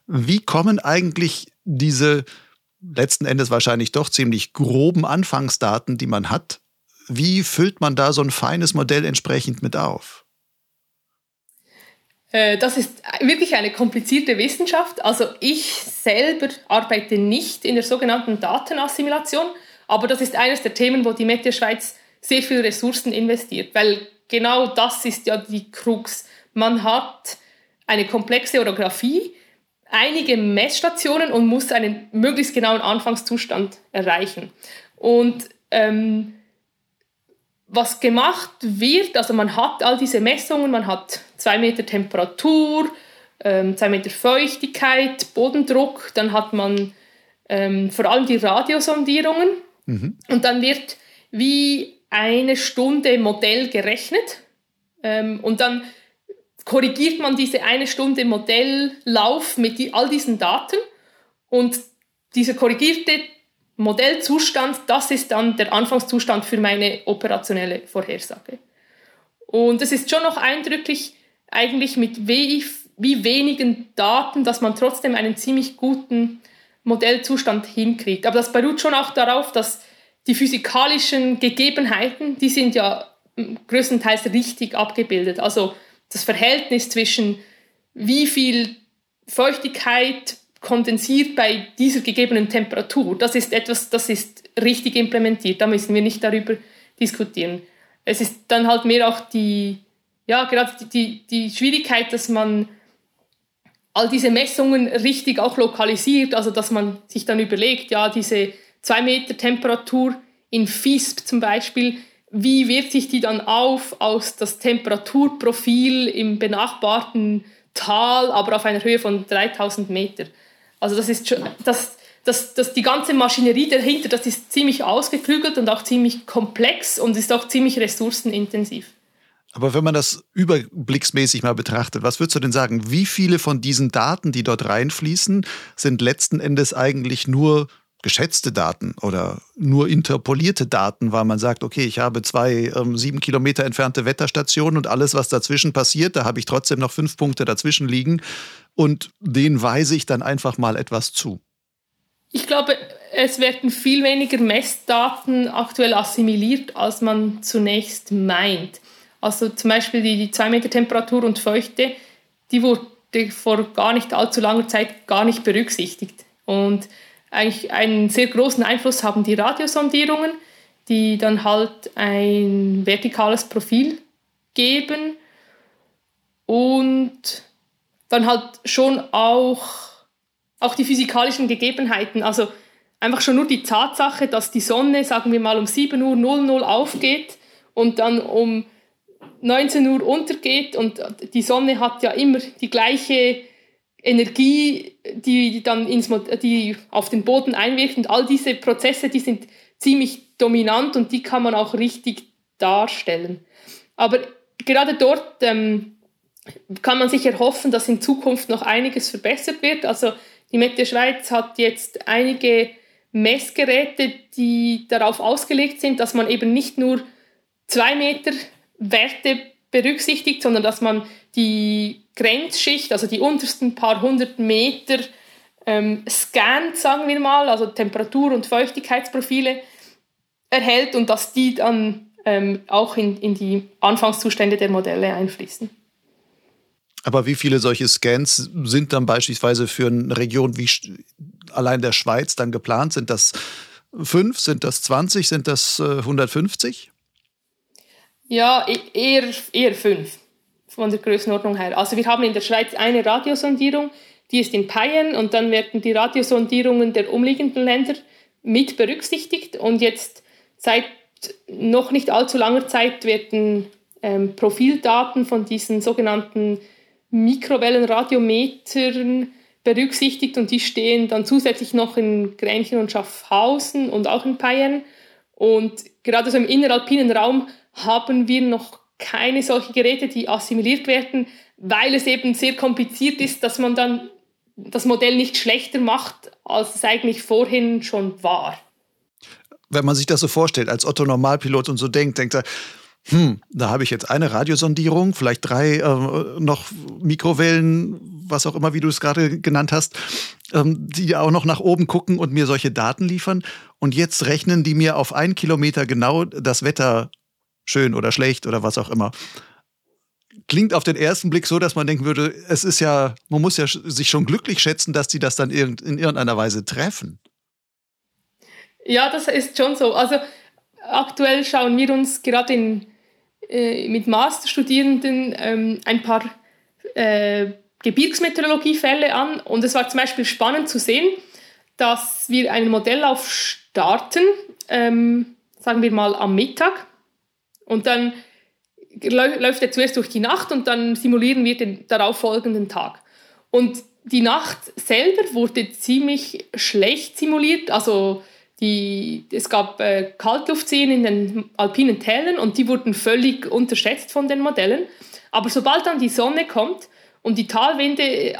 B: Wie kommen eigentlich diese letzten Endes wahrscheinlich doch ziemlich groben Anfangsdaten, die man hat. Wie füllt man da so ein feines Modell entsprechend mit auf?
A: Äh, das ist wirklich eine komplizierte Wissenschaft. Also ich selber arbeite nicht in der sogenannten Datenassimilation, aber das ist eines der Themen, wo die Meta Schweiz sehr viele Ressourcen investiert, weil genau das ist ja die Krux. Man hat eine komplexe Orografie, einige Messstationen und muss einen möglichst genauen Anfangszustand erreichen. Und ähm, was gemacht wird, also man hat all diese Messungen, man hat zwei Meter Temperatur, ähm, zwei Meter Feuchtigkeit, Bodendruck, dann hat man ähm, vor allem die Radiosondierungen mhm. und dann wird wie eine Stunde Modell gerechnet ähm, und dann korrigiert man diese eine Stunde Modelllauf mit die, all diesen Daten und dieser korrigierte Modellzustand, das ist dann der Anfangszustand für meine operationelle Vorhersage. Und es ist schon noch eindrücklich, eigentlich mit wie, wie wenigen Daten, dass man trotzdem einen ziemlich guten Modellzustand hinkriegt. Aber das beruht schon auch darauf, dass die physikalischen Gegebenheiten, die sind ja größtenteils richtig abgebildet. Also das Verhältnis zwischen wie viel Feuchtigkeit kondensiert bei dieser gegebenen Temperatur, das ist etwas, das ist richtig implementiert. Da müssen wir nicht darüber diskutieren. Es ist dann halt mehr auch die, ja, gerade die, die Schwierigkeit, dass man all diese Messungen richtig auch lokalisiert, also dass man sich dann überlegt, ja, diese 2 Meter Temperatur in FISP zum Beispiel, wie wirkt sich die dann auf aus das Temperaturprofil im benachbarten Tal, aber auf einer Höhe von 3000 Meter. Also das ist schon, das, das, das, die ganze Maschinerie dahinter, das ist ziemlich ausgeklügelt und auch ziemlich komplex und ist auch ziemlich ressourcenintensiv.
B: Aber wenn man das überblicksmäßig mal betrachtet, was würdest du denn sagen? Wie viele von diesen Daten, die dort reinfließen, sind letzten Endes eigentlich nur geschätzte Daten oder nur interpolierte Daten, weil man sagt, okay, ich habe zwei ähm, sieben Kilometer entfernte Wetterstationen und alles, was dazwischen passiert, da habe ich trotzdem noch fünf Punkte dazwischen liegen und denen weise ich dann einfach mal etwas zu.
A: Ich glaube, es werden viel weniger Messdaten aktuell assimiliert, als man zunächst meint. Also zum Beispiel die, die 2 Meter Temperatur und Feuchte, die wurde vor gar nicht allzu langer Zeit gar nicht berücksichtigt. Und eigentlich einen sehr großen Einfluss haben die Radiosondierungen, die dann halt ein vertikales Profil geben und dann halt schon auch, auch die physikalischen Gegebenheiten, also einfach schon nur die Tatsache, dass die Sonne, sagen wir mal, um 7 Uhr 00 aufgeht und dann um 19 Uhr untergeht und die Sonne hat ja immer die gleiche Energie, die dann ins, die auf den Boden einwirkt und all diese Prozesse, die sind ziemlich dominant und die kann man auch richtig darstellen. Aber gerade dort ähm, kann man sich erhoffen, dass in Zukunft noch einiges verbessert wird. Also die Mette Schweiz hat jetzt einige Messgeräte, die darauf ausgelegt sind, dass man eben nicht nur zwei Meter Werte berücksichtigt, sondern dass man die Grenzschicht, also die untersten paar hundert Meter ähm, scannt, sagen wir mal, also Temperatur- und Feuchtigkeitsprofile erhält und dass die dann ähm, auch in, in die Anfangszustände der Modelle einfließen.
B: Aber wie viele solche Scans sind dann beispielsweise für eine Region wie allein der Schweiz dann geplant? Sind das fünf, sind das 20, sind das äh, 150?
A: Ja, eher, eher fünf von der Größenordnung her. Also wir haben in der Schweiz eine Radiosondierung, die ist in Payen und dann werden die Radiosondierungen der umliegenden Länder mit berücksichtigt und jetzt seit noch nicht allzu langer Zeit werden ähm, Profildaten von diesen sogenannten Mikrowellenradiometern berücksichtigt und die stehen dann zusätzlich noch in Grenchen und Schaffhausen und auch in Payen. Und gerade so im inneralpinen Raum haben wir noch keine solchen Geräte, die assimiliert werden, weil es eben sehr kompliziert ist, dass man dann das Modell nicht schlechter macht, als es eigentlich vorhin schon war.
B: Wenn man sich das so vorstellt, als Otto Normalpilot und so denkt, denkt er, hm, da habe ich jetzt eine Radiosondierung, vielleicht drei äh, noch Mikrowellen, was auch immer, wie du es gerade genannt hast, ähm, die auch noch nach oben gucken und mir solche Daten liefern. Und jetzt rechnen die mir auf einen Kilometer genau das Wetter schön oder schlecht oder was auch immer. Klingt auf den ersten Blick so, dass man denken würde, es ist ja, man muss ja sich schon glücklich schätzen, dass die das dann in irgendeiner Weise treffen.
A: Ja, das ist schon so. Also aktuell schauen wir uns gerade in, äh, mit Masterstudierenden ähm, ein paar äh, Gebirgsmeteorologiefälle an und es war zum Beispiel spannend zu sehen, dass wir einen Modellauf starten, ähm, sagen wir mal am Mittag und dann läuft er zuerst durch die Nacht und dann simulieren wir den darauffolgenden Tag. Und die Nacht selber wurde ziemlich schlecht simuliert. Also die, es gab äh, Kaltluftseen in den alpinen Tälern und die wurden völlig unterschätzt von den Modellen. Aber sobald dann die Sonne kommt und die Talwinde äh,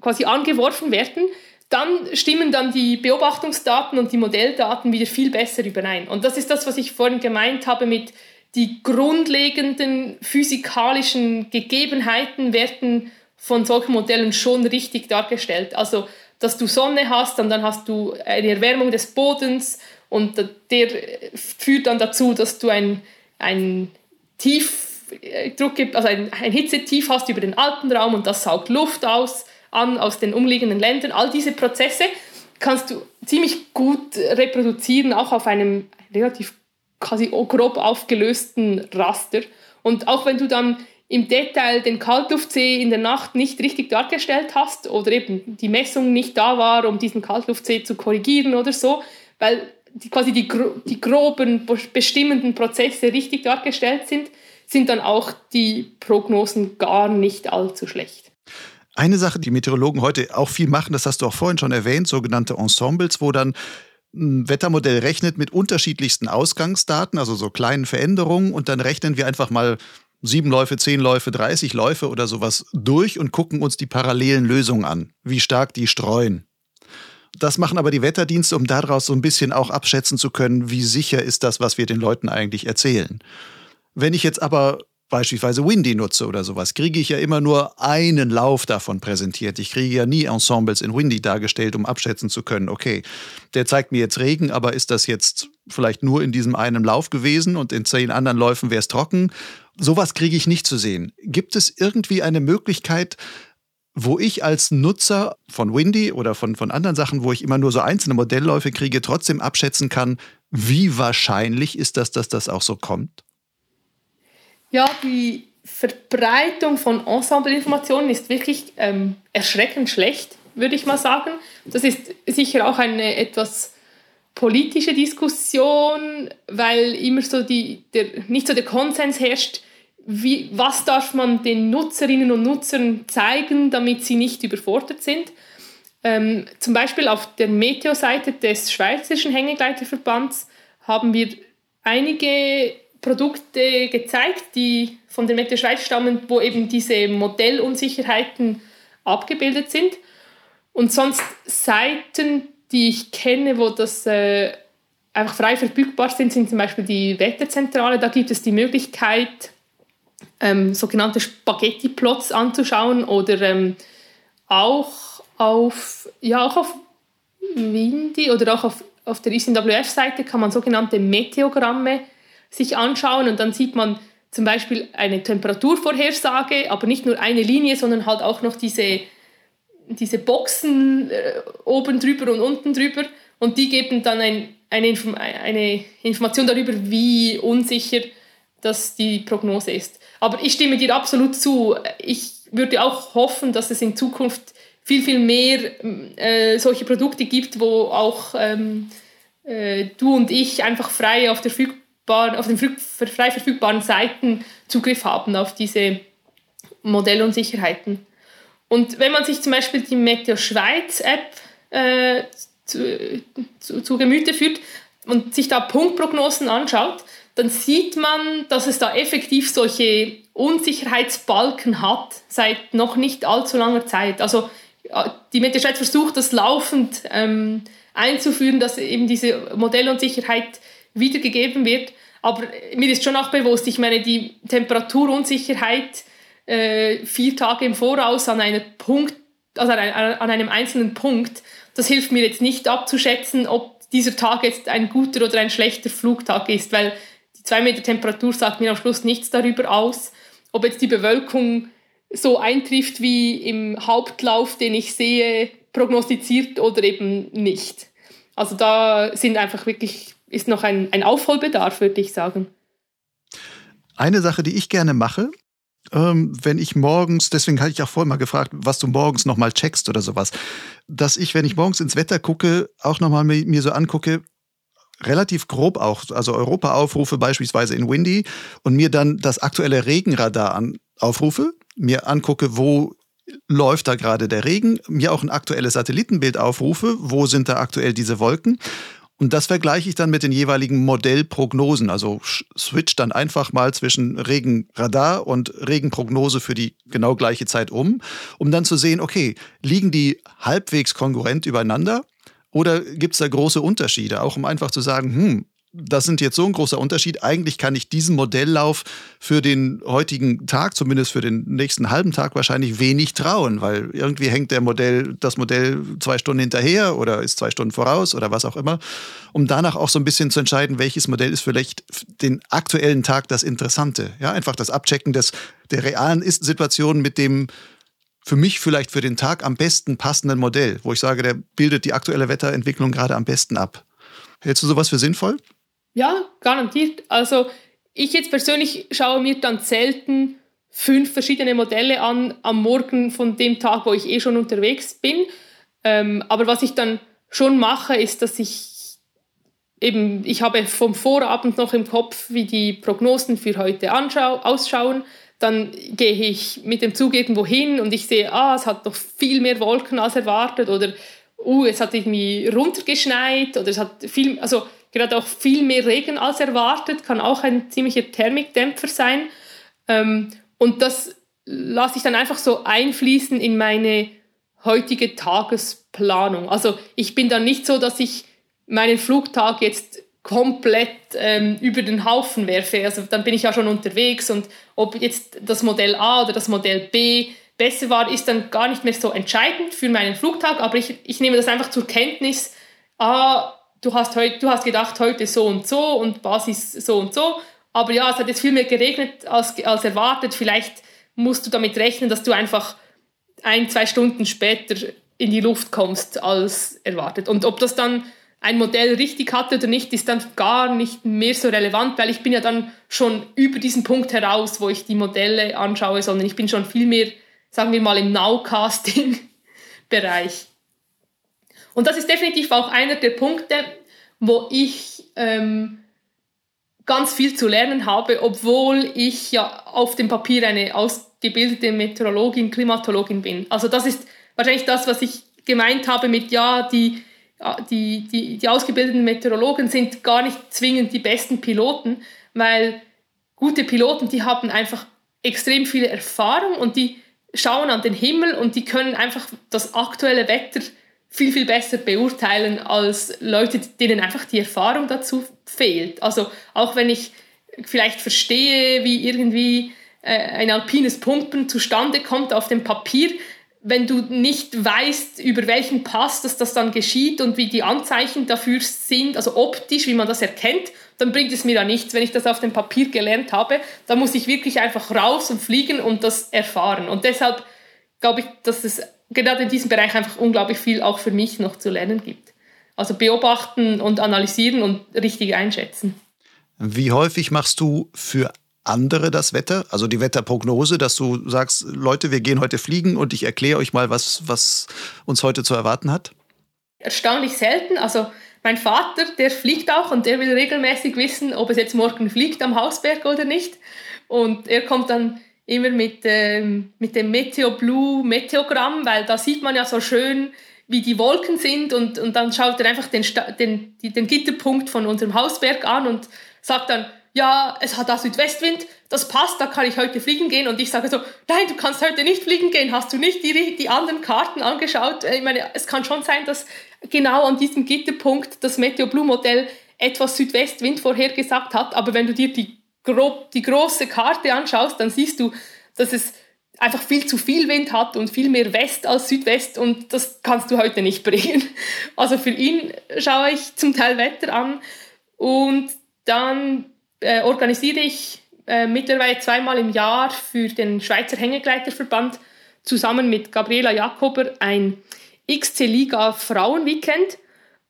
A: quasi angeworfen werden, dann stimmen dann die Beobachtungsdaten und die Modelldaten wieder viel besser überein. Und das ist das, was ich vorhin gemeint habe mit die grundlegenden physikalischen Gegebenheiten werden von solchen Modellen schon richtig dargestellt. Also, dass du Sonne hast und dann hast du eine Erwärmung des Bodens und der führt dann dazu, dass du ein, ein Tiefdruck, also ein, ein Hitzetief hast über den Alpenraum und das saugt Luft aus an aus den umliegenden Ländern. All diese Prozesse kannst du ziemlich gut reproduzieren, auch auf einem relativ quasi grob aufgelösten Raster. Und auch wenn du dann im Detail den Kaltluftsee in der Nacht nicht richtig dargestellt hast oder eben die Messung nicht da war, um diesen Kaltluftsee zu korrigieren oder so, weil die, quasi die, die groben bestimmenden Prozesse richtig dargestellt sind, sind dann auch die Prognosen gar nicht allzu schlecht.
B: Eine Sache, die Meteorologen heute auch viel machen, das hast du auch vorhin schon erwähnt, sogenannte Ensembles, wo dann Wettermodell rechnet mit unterschiedlichsten Ausgangsdaten, also so kleinen Veränderungen und dann rechnen wir einfach mal sieben Läufe, zehn Läufe, 30 Läufe oder sowas durch und gucken uns die parallelen Lösungen an, wie stark die streuen. Das machen aber die Wetterdienste, um daraus so ein bisschen auch abschätzen zu können, wie sicher ist das, was wir den Leuten eigentlich erzählen. Wenn ich jetzt aber beispielsweise Windy nutze oder sowas, kriege ich ja immer nur einen Lauf davon präsentiert. Ich kriege ja nie Ensembles in Windy dargestellt, um abschätzen zu können, okay, der zeigt mir jetzt Regen, aber ist das jetzt vielleicht nur in diesem einen Lauf gewesen und in zehn anderen Läufen wäre es trocken? Sowas kriege ich nicht zu sehen. Gibt es irgendwie eine Möglichkeit, wo ich als Nutzer von Windy oder von, von anderen Sachen, wo ich immer nur so einzelne Modellläufe kriege, trotzdem abschätzen kann, wie wahrscheinlich ist das, dass das auch so kommt?
A: Ja, die Verbreitung von Ensemble-Informationen ist wirklich ähm, erschreckend schlecht, würde ich mal sagen. Das ist sicher auch eine etwas politische Diskussion, weil immer so die, der, nicht so der Konsens herrscht, wie, was darf man den Nutzerinnen und Nutzern zeigen, damit sie nicht überfordert sind. Ähm, zum Beispiel auf der Meteo-Seite des Schweizerischen Hängegleiterverbands haben wir einige Produkte gezeigt, die von der Mette Schweiz stammen, wo eben diese Modellunsicherheiten abgebildet sind. Und sonst Seiten, die ich kenne, wo das äh, einfach frei verfügbar sind, sind zum Beispiel die Wetterzentrale. Da gibt es die Möglichkeit, ähm, sogenannte Spaghetti-Plots anzuschauen oder ähm, auch auf, ja, auch auf Windy oder auch auf, auf der ISNWF-Seite kann man sogenannte Meteogramme sich anschauen und dann sieht man zum Beispiel eine Temperaturvorhersage, aber nicht nur eine Linie, sondern halt auch noch diese, diese Boxen äh, oben drüber und unten drüber und die geben dann ein, eine, Inform eine Information darüber, wie unsicher das die Prognose ist. Aber ich stimme dir absolut zu. Ich würde auch hoffen, dass es in Zukunft viel, viel mehr äh, solche Produkte gibt, wo auch ähm, äh, du und ich einfach frei auf der Verfügung auf den frei verfügbaren Seiten Zugriff haben auf diese Modellunsicherheiten. Und wenn man sich zum Beispiel die Meteo Schweiz App äh, zu, zu, zu Gemüte führt und sich da Punktprognosen anschaut, dann sieht man, dass es da effektiv solche Unsicherheitsbalken hat seit noch nicht allzu langer Zeit. Also die Meteo Schweiz versucht das laufend ähm, einzuführen, dass eben diese Modellunsicherheit wiedergegeben wird. Aber mir ist schon auch bewusst, ich meine, die Temperaturunsicherheit äh, vier Tage im Voraus an, einer Punkt, also an, an einem einzelnen Punkt, das hilft mir jetzt nicht abzuschätzen, ob dieser Tag jetzt ein guter oder ein schlechter Flugtag ist, weil die 2 Meter Temperatur sagt mir am Schluss nichts darüber aus, ob jetzt die Bewölkung so eintrifft wie im Hauptlauf, den ich sehe, prognostiziert oder eben nicht. Also da sind einfach wirklich ist noch ein, ein Aufholbedarf, würde ich sagen.
B: Eine Sache, die ich gerne mache, ähm, wenn ich morgens, deswegen hatte ich auch vorhin mal gefragt, was du morgens nochmal checkst oder sowas, dass ich, wenn ich morgens ins Wetter gucke, auch nochmal mir, mir so angucke, relativ grob auch, also Europa-Aufrufe beispielsweise in Windy und mir dann das aktuelle Regenradar an, aufrufe, mir angucke, wo läuft da gerade der Regen, mir auch ein aktuelles Satellitenbild aufrufe, wo sind da aktuell diese Wolken Und das vergleiche ich dann mit den jeweiligen Modellprognosen. Also switch dann einfach mal zwischen Regenradar und Regenprognose für die genau gleiche Zeit um, um dann zu sehen, okay, liegen die halbwegs kongruent übereinander oder gibt es da große Unterschiede? Auch um einfach zu sagen, hm, das sind jetzt so ein großer Unterschied. Eigentlich kann ich diesen Modelllauf für den heutigen Tag, zumindest für den nächsten halben Tag, wahrscheinlich wenig trauen, weil irgendwie hängt der Modell, das Modell zwei Stunden hinterher oder ist zwei Stunden voraus oder was auch immer, um danach auch so ein bisschen zu entscheiden, welches Modell ist vielleicht den aktuellen Tag das Interessante. Ja, einfach das Abchecken des, der realen Ist-Situation mit dem für mich vielleicht für den Tag am besten passenden Modell, wo ich sage, der bildet die aktuelle Wetterentwicklung gerade am besten ab. Hältst du sowas für sinnvoll?
A: Ja, garantiert. Also ich jetzt persönlich schaue mir dann selten fünf verschiedene Modelle an am Morgen von dem Tag, wo ich eh schon unterwegs bin. Ähm, aber was ich dann schon mache, ist, dass ich eben, ich habe vom Vorabend noch im Kopf, wie die Prognosen für heute ausschauen. Dann gehe ich mit dem Zug irgendwo hin und ich sehe, ah, es hat noch viel mehr Wolken als erwartet oder uh, es hat irgendwie runtergeschneit oder es hat viel, also gerade auch viel mehr Regen als erwartet, kann auch ein ziemlicher Thermikdämpfer sein. Ähm, und das lasse ich dann einfach so einfließen in meine heutige Tagesplanung. Also ich bin dann nicht so, dass ich meinen Flugtag jetzt komplett ähm, über den Haufen werfe. Also dann bin ich ja schon unterwegs und ob jetzt das Modell A oder das Modell B besser war, ist dann gar nicht mehr so entscheidend für meinen Flugtag, aber ich, ich nehme das einfach zur Kenntnis, ah, du hast, heut, du hast gedacht, heute so und so und Basis so und so. Aber ja, es hat jetzt viel mehr geregnet als, als erwartet. Vielleicht musst du damit rechnen, dass du einfach ein, zwei Stunden später in die Luft kommst als erwartet. Und ob das dann ein Modell richtig hatte oder nicht, ist dann gar nicht mehr so relevant, weil ich bin ja dann schon über diesen Punkt heraus, wo ich die Modelle anschaue, sondern ich bin schon viel mehr, sagen wir mal, im Nowcasting-Bereich. Und das ist definitiv auch einer der Punkte, wo ich ähm, ganz viel zu lernen habe, obwohl ich ja auf dem Papier eine ausgebildete Meteorologin, Klimatologin bin. Also das ist wahrscheinlich das, was ich gemeint habe mit, ja, die, die, die, die ausgebildeten Meteorologen sind gar nicht zwingend die besten Piloten, weil gute Piloten, die haben einfach extrem viel Erfahrung und die schauen an den Himmel und die können einfach das aktuelle Wetter viel, viel besser beurteilen als Leute, denen einfach die Erfahrung dazu fehlt. Also auch wenn ich vielleicht verstehe, wie irgendwie äh, ein alpines Pumpen zustande kommt auf dem Papier, wenn du nicht weißt, über welchen Pass dass das dann geschieht und wie die Anzeichen dafür sind, also optisch, wie man das erkennt, dann bringt es mir ja nichts, wenn ich das auf dem Papier gelernt habe. Da muss ich wirklich einfach raus und fliegen und das erfahren. Und deshalb glaube ich, dass es gerade in diesem Bereich einfach unglaublich viel auch für mich noch zu lernen gibt. Also beobachten und analysieren und richtig einschätzen.
B: Wie häufig machst du für andere das Wetter, also die Wetterprognose, dass du sagst, Leute, wir gehen heute fliegen und ich erkläre euch mal, was, was uns heute zu erwarten hat?
A: Erstaunlich selten. Also mein Vater, der fliegt auch und der will regelmäßig wissen, ob es jetzt morgen fliegt am Hausberg oder nicht. Und er kommt dann immer mit, ähm, mit dem Meteo Blue Meteogramm, weil da sieht man ja so schön, wie die Wolken sind und, und dann schaut er einfach den, den, den Gitterpunkt von unserem Hausberg an und sagt dann, ja, es hat da Südwestwind, das passt, da kann ich heute fliegen gehen. Und ich sage so, nein, du kannst heute nicht fliegen gehen. Hast du nicht die, die anderen Karten angeschaut? Ich meine, es kann schon sein, dass genau an diesem Gitterpunkt das Meteo Blue Modell etwas Südwestwind vorhergesagt hat. Aber wenn du dir die grob die große Karte anschaust, dann siehst du, dass es einfach viel zu viel Wind hat und viel mehr West als Südwest und das kannst du heute nicht [laughs] bringen. Also für ihn schaue ich zum Teil Wetter an und dann äh, organisiere ich äh, mittlerweile zweimal im Jahr für den Schweizer Hängegleiterverband zusammen mit Gabriela Jakober ein XC Liga Frauenweekend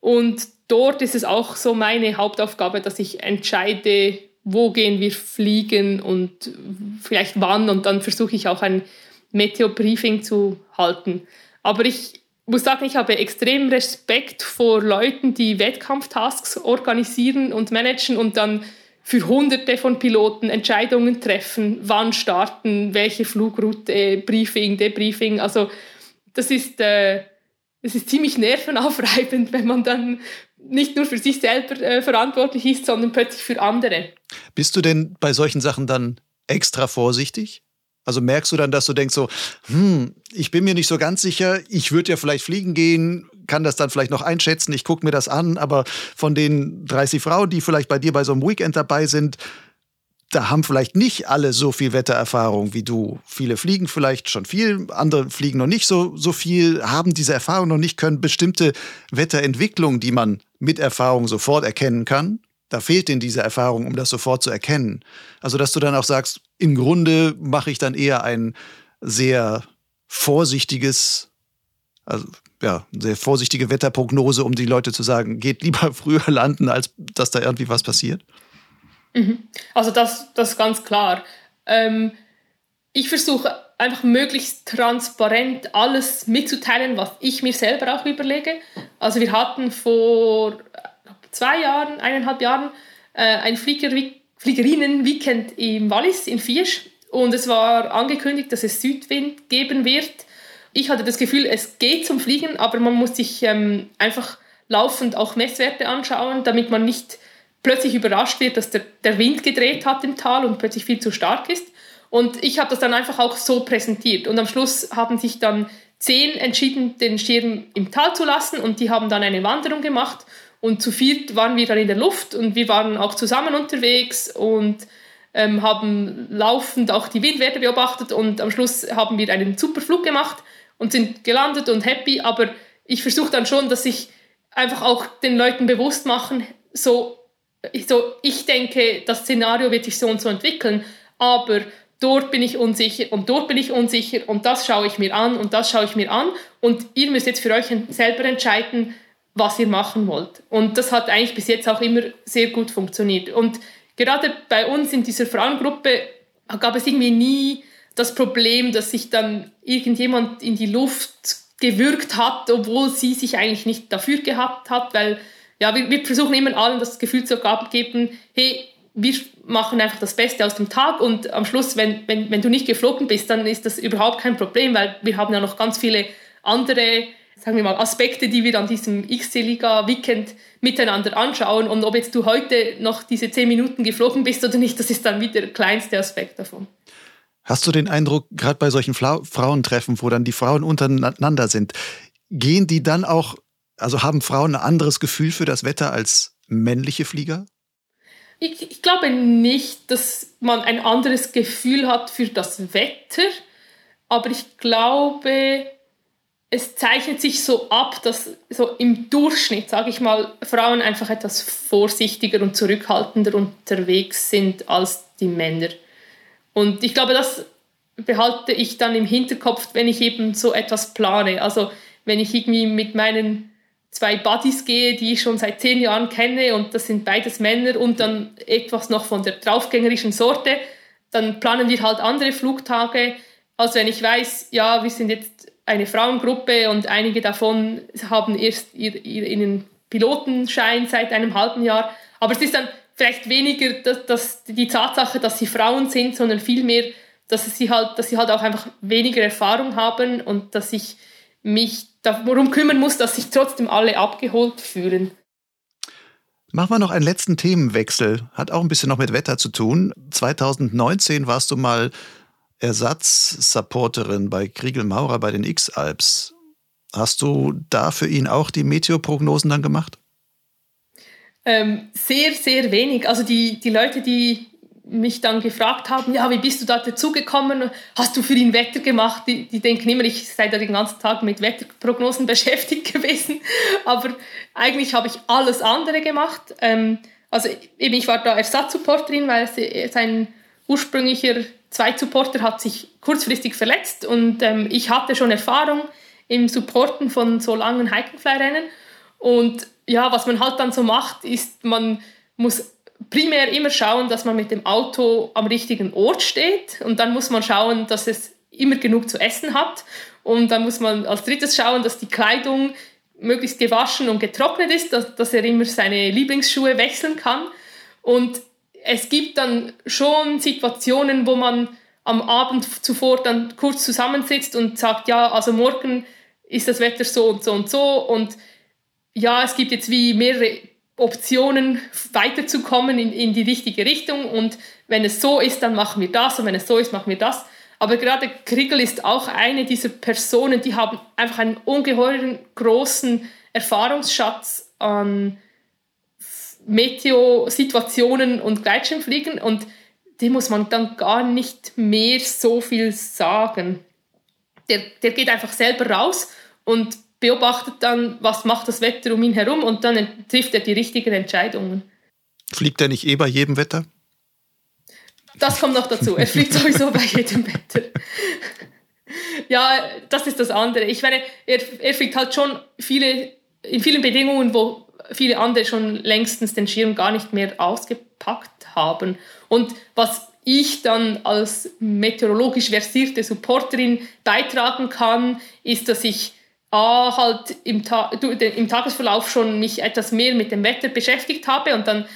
A: und dort ist es auch so meine Hauptaufgabe, dass ich entscheide, wo gehen wir fliegen und vielleicht wann und dann versuche ich auch ein Meteo-Briefing zu halten. Aber ich muss sagen, ich habe extrem Respekt vor Leuten, die Wettkampftasks organisieren und managen und dann für hunderte von Piloten Entscheidungen treffen, wann starten, welche Flugroute, Briefing, Debriefing. Also das ist, äh, das ist ziemlich nervenaufreibend, [laughs] wenn man dann nicht nur für sich selber äh, verantwortlich ist, sondern plötzlich für andere.
B: Bist du denn bei solchen Sachen dann extra vorsichtig? Also merkst du dann, dass du denkst so, hm, ich bin mir nicht so ganz sicher, ich würde ja vielleicht fliegen gehen, kann das dann vielleicht noch einschätzen, ich gucke mir das an, aber von den 30 Frauen, die vielleicht bei dir bei so einem Weekend dabei sind, da haben vielleicht nicht alle so viel Wettererfahrung wie du. Viele fliegen vielleicht schon viel, andere fliegen noch nicht so, so viel, haben diese Erfahrung noch nicht, können bestimmte Wetterentwicklungen, die man mit Erfahrung sofort erkennen kann. Da fehlt denn diese Erfahrung, um das sofort zu erkennen. Also, dass du dann auch sagst, im Grunde mache ich dann eher ein sehr vorsichtiges, also ja, sehr vorsichtige Wetterprognose, um die Leute zu sagen, geht lieber [laughs] früher landen, als dass da irgendwie was passiert?
A: Mhm. Also das, das ist ganz klar. Ähm, ich versuche einfach möglichst transparent alles mitzuteilen, was ich mir selber auch überlege. Also wir hatten vor zwei Jahren, eineinhalb Jahren äh, ein Flieger Fliegerinnen-Weekend im Wallis in Fiesch und es war angekündigt, dass es Südwind geben wird. Ich hatte das Gefühl, es geht zum Fliegen, aber man muss sich ähm, einfach laufend auch Messwerte anschauen, damit man nicht plötzlich überrascht wird, dass der, der Wind gedreht hat im Tal und plötzlich viel zu stark ist. Und ich habe das dann einfach auch so präsentiert. Und am Schluss haben sich dann zehn entschieden, den Schirm im Tal zu lassen und die haben dann eine Wanderung gemacht. Und zu viert waren wir dann in der Luft und wir waren auch zusammen unterwegs und ähm, haben laufend auch die Windwerte beobachtet und am Schluss haben wir einen super Flug gemacht und sind gelandet und happy. Aber ich versuche dann schon, dass ich einfach auch den Leuten bewusst machen, so so, ich denke, das Szenario wird sich so und so entwickeln, aber dort bin ich unsicher und dort bin ich unsicher und das schaue ich mir an und das schaue ich mir an und ihr müsst jetzt für euch selber entscheiden, was ihr machen wollt. Und das hat eigentlich bis jetzt auch immer sehr gut funktioniert. Und gerade bei uns in dieser Frauengruppe gab es irgendwie nie das Problem, dass sich dann irgendjemand in die Luft gewürgt hat, obwohl sie sich eigentlich nicht dafür gehabt hat, weil ja, wir, wir versuchen immer allen das Gefühl zu geben, hey, wir machen einfach das Beste aus dem Tag und am Schluss, wenn, wenn, wenn du nicht geflogen bist, dann ist das überhaupt kein Problem, weil wir haben ja noch ganz viele andere sagen wir mal, Aspekte, die wir an diesem XC-Liga-Weekend miteinander anschauen. Und ob jetzt du heute noch diese zehn Minuten geflogen bist oder nicht, das ist dann wieder der kleinste Aspekt davon.
B: Hast du den Eindruck, gerade bei solchen Fla Frauentreffen, wo dann die Frauen untereinander sind, gehen die dann auch also haben Frauen ein anderes Gefühl für das Wetter als männliche Flieger?
A: Ich, ich, glaube nicht, dass man ein anderes Gefühl hat für das Wetter, aber ich glaube, es zeichnet sich so ab, dass so im Durchschnitt, sage ich mal, Frauen einfach etwas vorsichtiger und zurückhaltender unterwegs sind als die Männer. Und ich glaube, das behalte ich dann im Hinterkopf, wenn ich eben so etwas plane. Also wenn ich irgendwie mit meinen zwei Buddies gehe, die ich schon seit zehn Jahren kenne und das sind beides Männer und dann etwas noch von der draufgängerischen Sorte, dann planen wir halt andere Flugtage, als wenn ich weiß, ja, wir sind jetzt eine Frauengruppe und einige davon haben erst ihren Pilotenschein seit einem halben Jahr. Aber es ist dann vielleicht weniger dass, dass die Tatsache, dass sie Frauen sind, sondern vielmehr, dass sie halt, dass sie halt auch einfach weniger Erfahrung haben und dass ich mich darum kümmern muss, dass sich trotzdem alle abgeholt fühlen.
B: Machen wir noch einen letzten Themenwechsel. Hat auch ein bisschen noch mit Wetter zu tun. 2019 warst du mal Ersatzsupporterin bei Kriegel Maurer bei den X-Alps. Hast du da für ihn auch die Meteoprognosen dann gemacht?
A: Ähm, sehr, sehr wenig. Also die, die Leute, die mich dann gefragt haben, ja, wie bist du da dazugekommen? Hast du für ihn Wetter gemacht? Die, die denken immer, ich sei da den ganzen Tag mit Wetterprognosen [laughs] beschäftigt gewesen. Aber eigentlich habe ich alles andere gemacht. Ähm, also eben, ich war da Ersatzsupporterin, weil sein ursprünglicher Zweitsupporter hat sich kurzfristig verletzt und ähm, ich hatte schon Erfahrung im Supporten von so langen Hiking-Fly-Rennen. Und ja, was man halt dann so macht, ist, man muss primär immer schauen, dass man mit dem Auto am richtigen Ort steht. Und dann muss man schauen, dass es immer genug zu essen hat. Und dann muss man als drittes schauen, dass die Kleidung möglichst gewaschen und getrocknet ist, dass, dass er immer seine Lieblingsschuhe wechseln kann. Und es gibt dann schon Situationen, wo man am Abend zuvor dann kurz zusammensitzt und sagt, ja, also morgen ist das Wetter so und so und so. Und ja, es gibt jetzt wie mehrere Optionen, weiterzukommen in, in die richtige Richtung und wenn es so ist, dann machen wir das und wenn es so ist, machen wir das. Aber gerade Kriegel ist auch eine dieser Personen, die haben einfach einen ungeheuren großen Erfahrungsschatz an Meteo-Situationen und Gleitschirmfliegen und dem muss man dann gar nicht mehr so viel sagen. Der, der geht einfach selber raus und beobachtet dann, was macht das Wetter um ihn herum und dann trifft er die richtigen Entscheidungen.
B: Fliegt er nicht eh bei jedem Wetter?
A: Das kommt noch dazu. Er fliegt sowieso bei jedem Wetter. ja, das ist das andere. Ich meine, er, er fliegt halt schon viele, in vielen Bedingungen, wo viele andere schon längstens den Schirm gar nicht mehr ausgepackt haben. Und was ich dann als meteorologisch versierte Supporterin beitragen kann, ist, dass ich A, halt im, Ta im Tagesverlauf schon mich etwas mehr mit dem Wetter beschäftigt habe und dann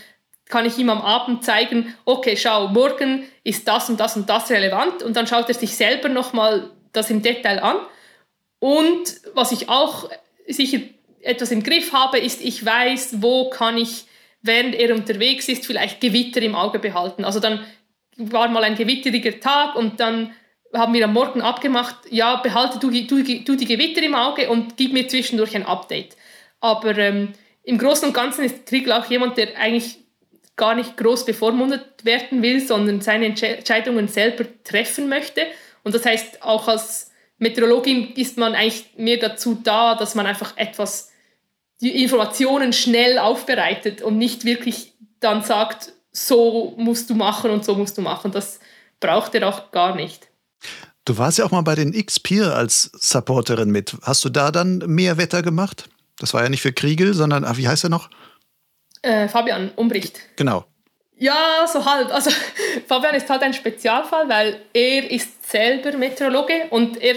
A: kann ich ihm am Abend zeigen, okay, schau, morgen ist das und das und das relevant und dann schaut er sich selber nochmal das im Detail an. Und was ich auch sicher etwas im Griff habe, ist, ich weiß, wo kann ich, während er unterwegs ist, vielleicht Gewitter im Auge behalten. Also dann war mal ein gewitteriger Tag und dann haben wir am Morgen abgemacht, ja, behalte du, du, du die Gewitter im Auge und gib mir zwischendurch ein Update. Aber ähm, im Großen und Ganzen ist Triegel auch jemand, der eigentlich gar nicht groß bevormundet werden will, sondern seine Entscheidungen selber treffen möchte. Und das heißt, auch als Meteorologin ist man eigentlich mehr dazu da, dass man einfach etwas, die Informationen schnell aufbereitet und nicht wirklich dann sagt, so musst du machen und so musst du machen. Das braucht er auch gar nicht.
B: Du warst ja auch mal bei den X-Peer als Supporterin mit. Hast du da dann mehr Wetter gemacht? Das war ja nicht für Kriegel, sondern, ah, wie heißt er noch?
A: Äh, Fabian Umbricht.
B: Genau.
A: Ja, so halb. Also [laughs] Fabian ist halt ein Spezialfall, weil er ist selber Meteorologe und er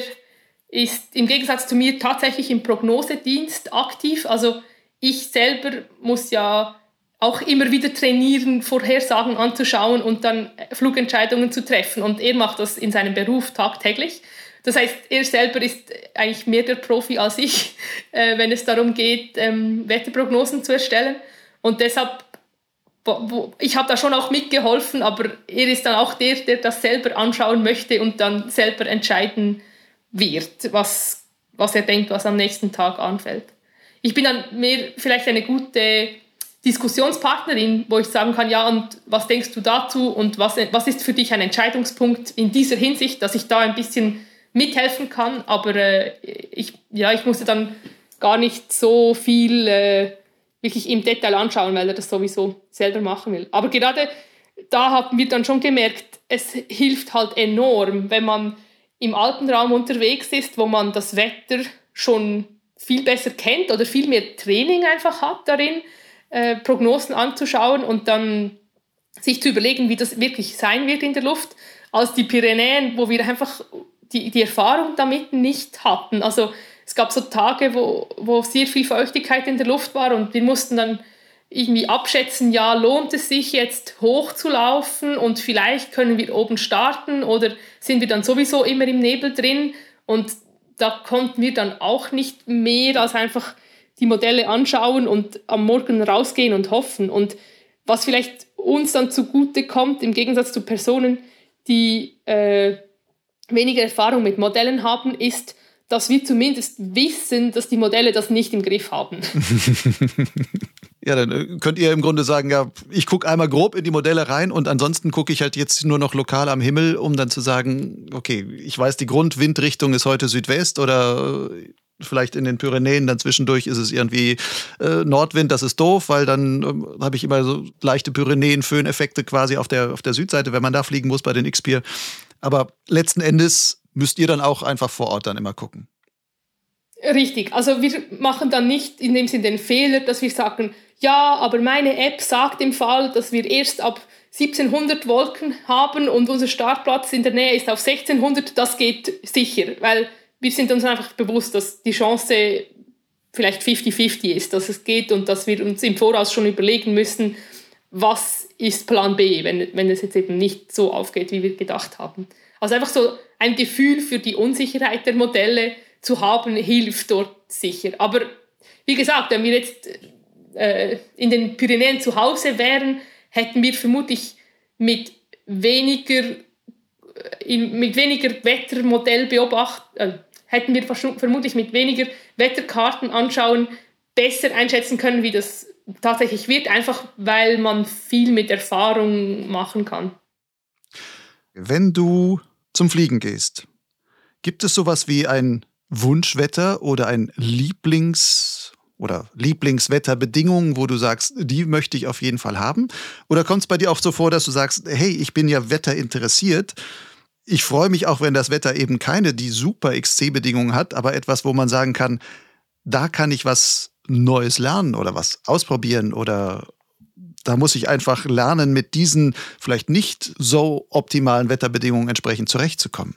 A: ist im Gegensatz zu mir tatsächlich im Prognosedienst aktiv. Also ich selber muss ja auch immer wieder trainieren, Vorhersagen anzuschauen und dann Flugentscheidungen zu treffen. Und er macht das in seinem Beruf tagtäglich. Das heißt, er selber ist eigentlich mehr der Profi als ich, [laughs] äh, wenn es darum geht, ähm, Wetterprognosen zu erstellen. Und deshalb, ich habe da schon auch mitgeholfen, aber er ist dann auch der, der das selber anschauen möchte und dann selber entscheiden wird, was, was er denkt, was am nächsten Tag anfällt. Ich bin dann mehr vielleicht eine gute Diskussionspartnerin, wo ich sagen kann, ja, und was denkst du dazu? Und was, was ist für dich ein Entscheidungspunkt in dieser Hinsicht, dass ich da ein bisschen mithelfen kann, aber äh, ich, ja, ich musste dann gar nicht so viel äh, wirklich im Detail anschauen, weil er das sowieso selber machen will. Aber gerade da haben wir dann schon gemerkt, es hilft halt enorm, wenn man im Alpenraum unterwegs ist, wo man das Wetter schon viel besser kennt oder viel mehr Training einfach hat darin, äh, Prognosen anzuschauen und dann sich zu überlegen, wie das wirklich sein wird in der Luft, als die Pyrenäen, wo wir einfach die, die Erfahrung damit nicht hatten. Also es gab so Tage, wo, wo sehr viel Feuchtigkeit in der Luft war und wir mussten dann irgendwie abschätzen, ja, lohnt es sich jetzt hochzulaufen und vielleicht können wir oben starten oder sind wir dann sowieso immer im Nebel drin und da konnten wir dann auch nicht mehr als einfach die Modelle anschauen und am Morgen rausgehen und hoffen. Und was vielleicht uns dann zugute kommt, im Gegensatz zu Personen, die äh, weniger Erfahrung mit Modellen haben, ist, dass wir zumindest wissen, dass die Modelle das nicht im Griff haben. [laughs]
B: ja, dann äh, könnt ihr im Grunde sagen, ja, ich gucke einmal grob in die Modelle rein und ansonsten gucke ich halt jetzt nur noch lokal am Himmel, um dann zu sagen, okay, ich weiß, die Grundwindrichtung ist heute Südwest oder äh, vielleicht in den Pyrenäen, dann zwischendurch ist es irgendwie äh, Nordwind, das ist doof, weil dann ähm, habe ich immer so leichte Pyrenäen-Föhneffekte quasi auf der, auf der Südseite, wenn man da fliegen muss bei den X-Pier. Aber letzten Endes müsst ihr dann auch einfach vor Ort dann immer gucken.
A: Richtig, also wir machen dann nicht in dem Sinne den Fehler, dass wir sagen, ja, aber meine App sagt im Fall, dass wir erst ab 1700 Wolken haben und unser Startplatz in der Nähe ist auf 1600, das geht sicher, weil wir sind uns einfach bewusst, dass die Chance vielleicht 50-50 ist, dass es geht und dass wir uns im Voraus schon überlegen müssen, was ist Plan B, wenn, wenn es jetzt eben nicht so aufgeht, wie wir gedacht haben. Also einfach so ein Gefühl für die Unsicherheit der Modelle zu haben, hilft dort sicher. Aber wie gesagt, wenn wir jetzt äh, in den Pyrenäen zu Hause wären, hätten wir vermutlich mit weniger, äh, mit weniger Wettermodell beobacht, äh, hätten wir vermutlich mit weniger Wetterkarten anschauen besser einschätzen können, wie das tatsächlich wird, einfach weil man viel mit Erfahrung machen kann.
B: Wenn du zum Fliegen gehst, gibt es sowas wie ein Wunschwetter oder ein Lieblings- oder Lieblingswetterbedingungen, wo du sagst, die möchte ich auf jeden Fall haben? Oder kommt es bei dir auch so vor, dass du sagst, hey, ich bin ja wetterinteressiert. Ich freue mich auch, wenn das Wetter eben keine die super XC-Bedingungen hat, aber etwas, wo man sagen kann, da kann ich was Neues lernen oder was ausprobieren oder da muss ich einfach lernen, mit diesen vielleicht nicht so optimalen Wetterbedingungen entsprechend zurechtzukommen.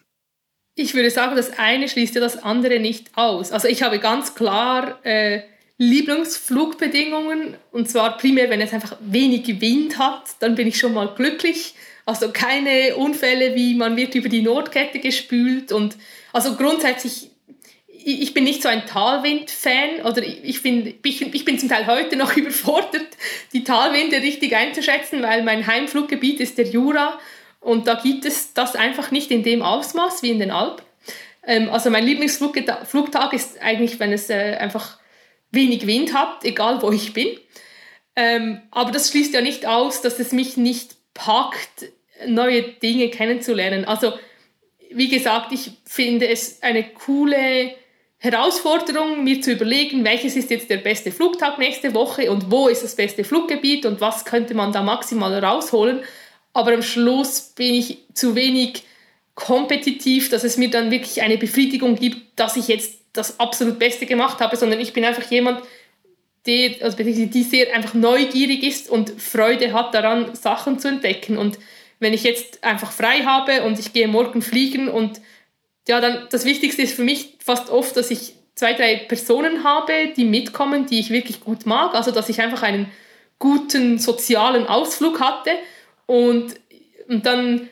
A: Ich würde sagen, das eine schließt ja das andere nicht aus. Also ich habe ganz klar äh, Lieblingsflugbedingungen und zwar primär, wenn es einfach wenig Wind hat, dann bin ich schon mal glücklich. Also keine Unfälle, wie man wird über die Nordkette gespült und also grundsätzlich ich bin nicht so ein Talwind-Fan oder ich bin, ich, bin zum Teil heute noch [laughs] überfordert, die Talwinde richtig einzuschätzen, weil mein Heimfluggebiet ist der Jura und da gibt es das einfach nicht in dem Ausmaß wie in den Alpen. Ähm, also mein Lieblingsflugtag ist eigentlich, wenn es äh, einfach wenig Wind hat, egal wo ich bin. Ähm, aber das schließt ja nicht aus, dass es mich nicht packt, neue Dinge kennenzulernen. Also wie gesagt, ich finde es eine coole Herausforderung, mir zu überlegen, welches ist jetzt der beste Flugtag nächste Woche und wo ist das beste Fluggebiet und was könnte man da maximal rausholen. Aber am Schluss bin ich zu wenig kompetitiv, dass es mir dann wirklich eine Befriedigung gibt, dass ich jetzt das absolut Beste gemacht habe, sondern ich bin einfach jemand, der, also die sehr einfach neugierig ist und Freude hat daran, Sachen zu entdecken. Und wenn ich jetzt einfach frei habe und ich gehe morgen fliegen und ja, dann das Wichtigste ist für mich fast oft, dass ich zwei, drei Personen habe, die mitkommen, die ich wirklich gut mag. Also, dass ich einfach einen guten sozialen Ausflug hatte. Und, und dann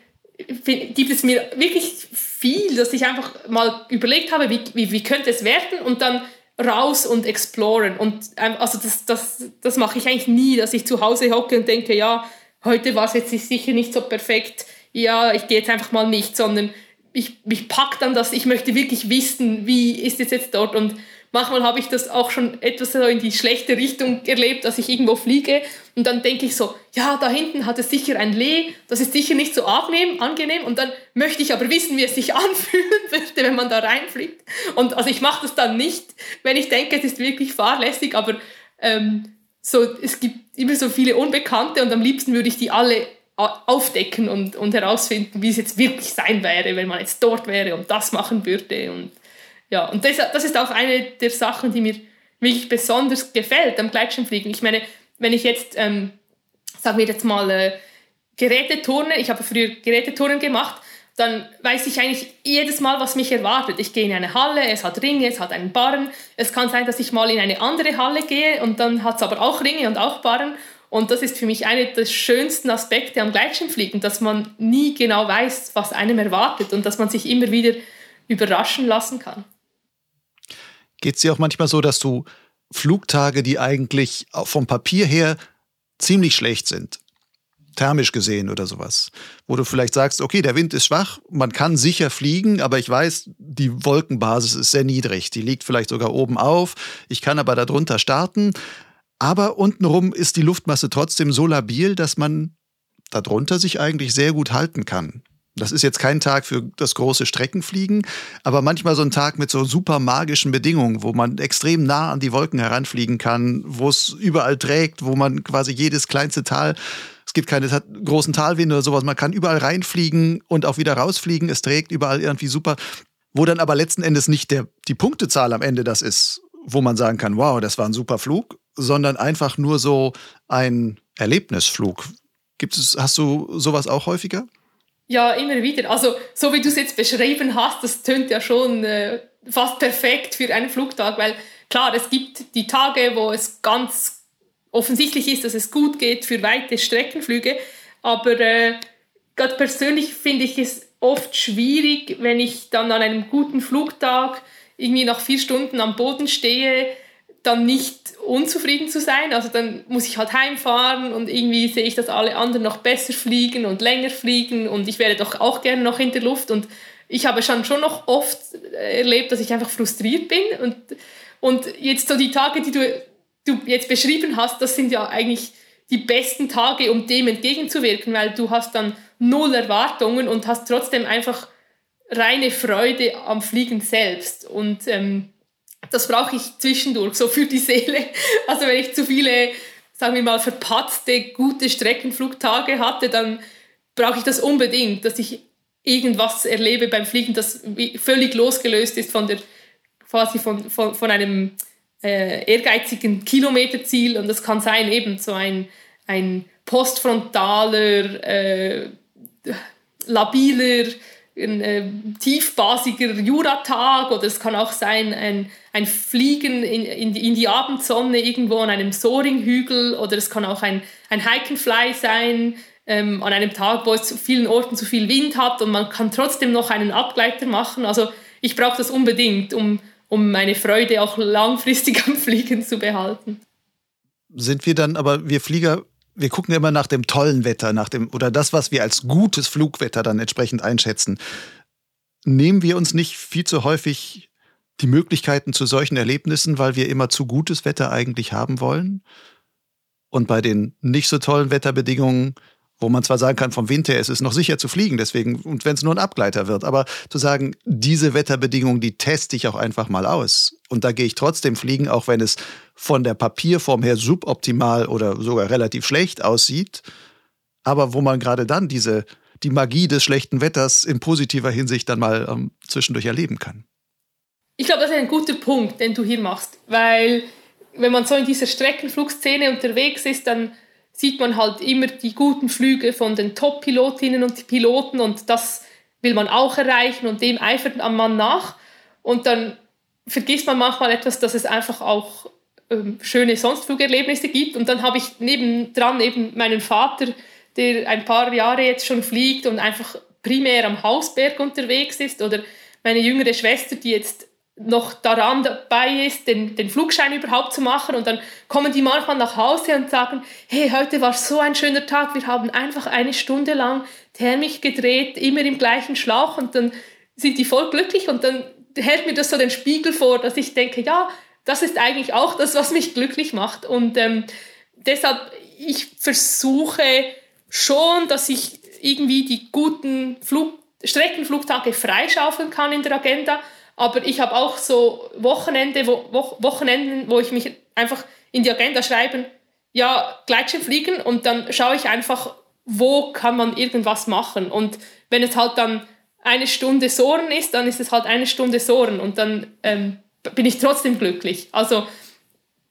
A: gibt es mir wirklich viel, dass ich einfach mal überlegt habe, wie, wie, wie könnte es werden und dann raus und exploren. Und ähm, also das, das, das mache ich eigentlich nie, dass ich zu Hause hocke und denke, ja, heute war es jetzt sicher nicht so perfekt, ja, ich gehe jetzt einfach mal nicht, sondern ich, mich packt dann das, ich möchte wirklich wissen, wie ist es jetzt dort? Und manchmal habe ich das auch schon etwas in die schlechte Richtung erlebt, dass ich irgendwo fliege und dann denke ich so, ja, da hinten hat es sicher ein Lee, das ist sicher nicht so angenehm, angenehm und dann möchte ich aber wissen, wie es sich [laughs] anfühlen würde, wenn man da reinfliegt und also ich mache das dann nicht, wenn ich denke, es ist wirklich fahrlässig, aber ähm, so, es gibt immer so viele Unbekannte und am liebsten würde ich die alle aufdecken und, und herausfinden, wie es jetzt wirklich sein wäre, wenn man jetzt dort wäre und das machen würde. Und, ja, und das, das ist auch eine der Sachen, die mir wirklich besonders gefällt am Gleitschirmfliegen. Ich meine, wenn ich jetzt, ähm, sagen wir jetzt mal, äh, Geräteturnen, ich habe früher Geräteturnen gemacht, dann weiß ich eigentlich jedes Mal, was mich erwartet. Ich gehe in eine Halle, es hat Ringe, es hat einen Barren. Es kann sein, dass ich mal in eine andere Halle gehe und dann hat es aber auch Ringe und auch Barren. Und das ist für mich einer der schönsten Aspekte am Gleitschirmfliegen, dass man nie genau weiß, was einem erwartet und dass man sich immer wieder überraschen lassen kann.
B: Geht es dir auch manchmal so, dass du Flugtage, die eigentlich vom Papier her ziemlich schlecht sind, thermisch gesehen oder sowas, wo du vielleicht sagst, okay, der Wind ist schwach, man kann sicher fliegen, aber ich weiß, die Wolkenbasis ist sehr niedrig, die liegt vielleicht sogar oben auf, ich kann aber darunter starten aber untenrum ist die Luftmasse trotzdem so labil, dass man darunter sich eigentlich sehr gut halten kann. Das ist jetzt kein Tag für das große Streckenfliegen, aber manchmal so ein Tag mit so super magischen Bedingungen, wo man extrem nah an die Wolken heranfliegen kann, wo es überall trägt, wo man quasi jedes kleinste Tal, es gibt keine großen Talwinde oder sowas, man kann überall reinfliegen und auch wieder rausfliegen, es trägt überall irgendwie super, wo dann aber letzten Endes nicht der, die Punktezahl am Ende das ist, wo man sagen kann, wow, das war ein super Flug, sondern einfach nur so ein Erlebnisflug. Gibt es, hast du sowas auch häufiger?
A: Ja, immer wieder. Also, so wie du es jetzt beschrieben hast, das tönt ja schon äh, fast perfekt für einen Flugtag, weil klar, es gibt die Tage, wo es ganz offensichtlich ist, dass es gut geht für weite Streckenflüge, aber äh, gerade persönlich finde ich es oft schwierig, wenn ich dann an einem guten Flugtag irgendwie nach vier Stunden am Boden stehe, dann nicht unzufrieden zu sein. Also dann muss ich halt heimfahren und irgendwie sehe ich, dass alle anderen noch besser fliegen und länger fliegen und ich wäre doch auch gerne noch in der Luft. Und ich habe schon, schon noch oft erlebt, dass ich einfach frustriert bin. Und, und jetzt so die Tage, die du, du jetzt beschrieben hast, das sind ja eigentlich die besten Tage, um dem entgegenzuwirken, weil du hast dann null Erwartungen und hast trotzdem einfach reine Freude am Fliegen selbst. Und ähm, das brauche ich zwischendurch, so für die Seele. Also wenn ich zu viele, sagen wir mal, verpatzte, gute Streckenflugtage hatte, dann brauche ich das unbedingt, dass ich irgendwas erlebe beim Fliegen, das völlig losgelöst ist von der quasi von, von, von einem äh, ehrgeizigen Kilometerziel und das kann sein eben so ein, ein postfrontaler, äh, labiler ein äh, tiefbasiger Juratag oder es kann auch sein ein, ein Fliegen in, in, die, in die Abendsonne irgendwo an einem Soaringhügel oder es kann auch ein, ein Hike sein ähm, an einem Tag, wo es zu vielen Orten zu viel Wind hat und man kann trotzdem noch einen Abgleiter machen. Also ich brauche das unbedingt, um, um meine Freude auch langfristig [laughs] am Fliegen zu behalten.
B: Sind wir dann aber, wir Flieger, wir gucken immer nach dem tollen Wetter, nach dem oder das, was wir als gutes Flugwetter dann entsprechend einschätzen. Nehmen wir uns nicht viel zu häufig die Möglichkeiten zu solchen Erlebnissen, weil wir immer zu gutes Wetter eigentlich haben wollen? Und bei den nicht so tollen Wetterbedingungen wo man zwar sagen kann, vom Wind her ist es noch sicher zu fliegen, deswegen, und wenn es nur ein Abgleiter wird, aber zu sagen, diese Wetterbedingungen, die teste ich auch einfach mal aus. Und da gehe ich trotzdem fliegen, auch wenn es von der Papierform her suboptimal oder sogar relativ schlecht aussieht. Aber wo man gerade dann diese, die Magie des schlechten Wetters in positiver Hinsicht dann mal ähm, zwischendurch erleben kann.
A: Ich glaube, das ist ein guter Punkt, den du hier machst, weil wenn man so in dieser Streckenflugszene unterwegs ist, dann sieht man halt immer die guten Flüge von den Top-Pilotinnen und Piloten und das will man auch erreichen und dem eifert man nach. Und dann vergisst man manchmal etwas, dass es einfach auch ähm, schöne Sonstflugerlebnisse gibt. Und dann habe ich nebendran eben meinen Vater, der ein paar Jahre jetzt schon fliegt und einfach primär am Hausberg unterwegs ist. Oder meine jüngere Schwester, die jetzt noch daran dabei ist, den, den Flugschein überhaupt zu machen. Und dann kommen die manchmal nach Hause und sagen, hey, heute war so ein schöner Tag, wir haben einfach eine Stunde lang thermisch gedreht, immer im gleichen Schlauch und dann sind die voll glücklich und dann hält mir das so den Spiegel vor, dass ich denke, ja, das ist eigentlich auch das, was mich glücklich macht. Und ähm, deshalb, ich versuche schon, dass ich irgendwie die guten Flug Streckenflugtage freischaufeln kann in der Agenda, aber ich habe auch so Wochenende, wo, wo, Wochenenden, wo ich mich einfach in die Agenda schreiben, ja, Gleitschirm fliegen und dann schaue ich einfach, wo kann man irgendwas machen. Und wenn es halt dann eine Stunde Soren ist, dann ist es halt eine Stunde Soren und dann ähm, bin ich trotzdem glücklich. Also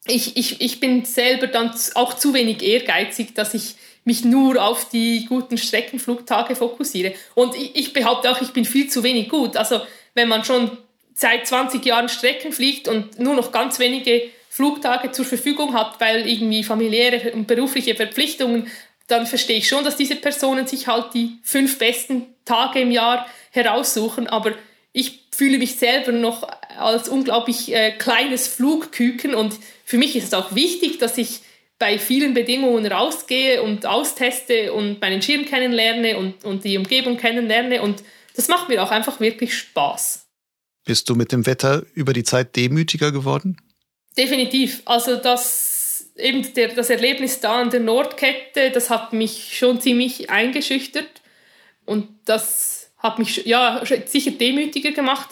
A: ich, ich, ich bin selber dann auch zu wenig ehrgeizig, dass ich mich nur auf die guten Streckenflugtage fokussiere. Und ich, ich behaupte auch, ich bin viel zu wenig gut. Also wenn man schon seit 20 Jahren Strecken fliegt und nur noch ganz wenige Flugtage zur Verfügung hat, weil irgendwie familiäre und berufliche Verpflichtungen, dann verstehe ich schon, dass diese Personen sich halt die fünf besten Tage im Jahr heraussuchen. Aber ich fühle mich selber noch als unglaublich äh, kleines Flugküken und für mich ist es auch wichtig, dass ich bei vielen Bedingungen rausgehe und austeste und meinen Schirm kennenlerne und, und die Umgebung kennenlerne und das macht mir auch einfach wirklich Spaß.
B: Bist du mit dem Wetter über die Zeit demütiger geworden?
A: Definitiv. Also das, eben der, das Erlebnis da an der Nordkette, das hat mich schon ziemlich eingeschüchtert. Und das hat mich ja, sicher demütiger gemacht.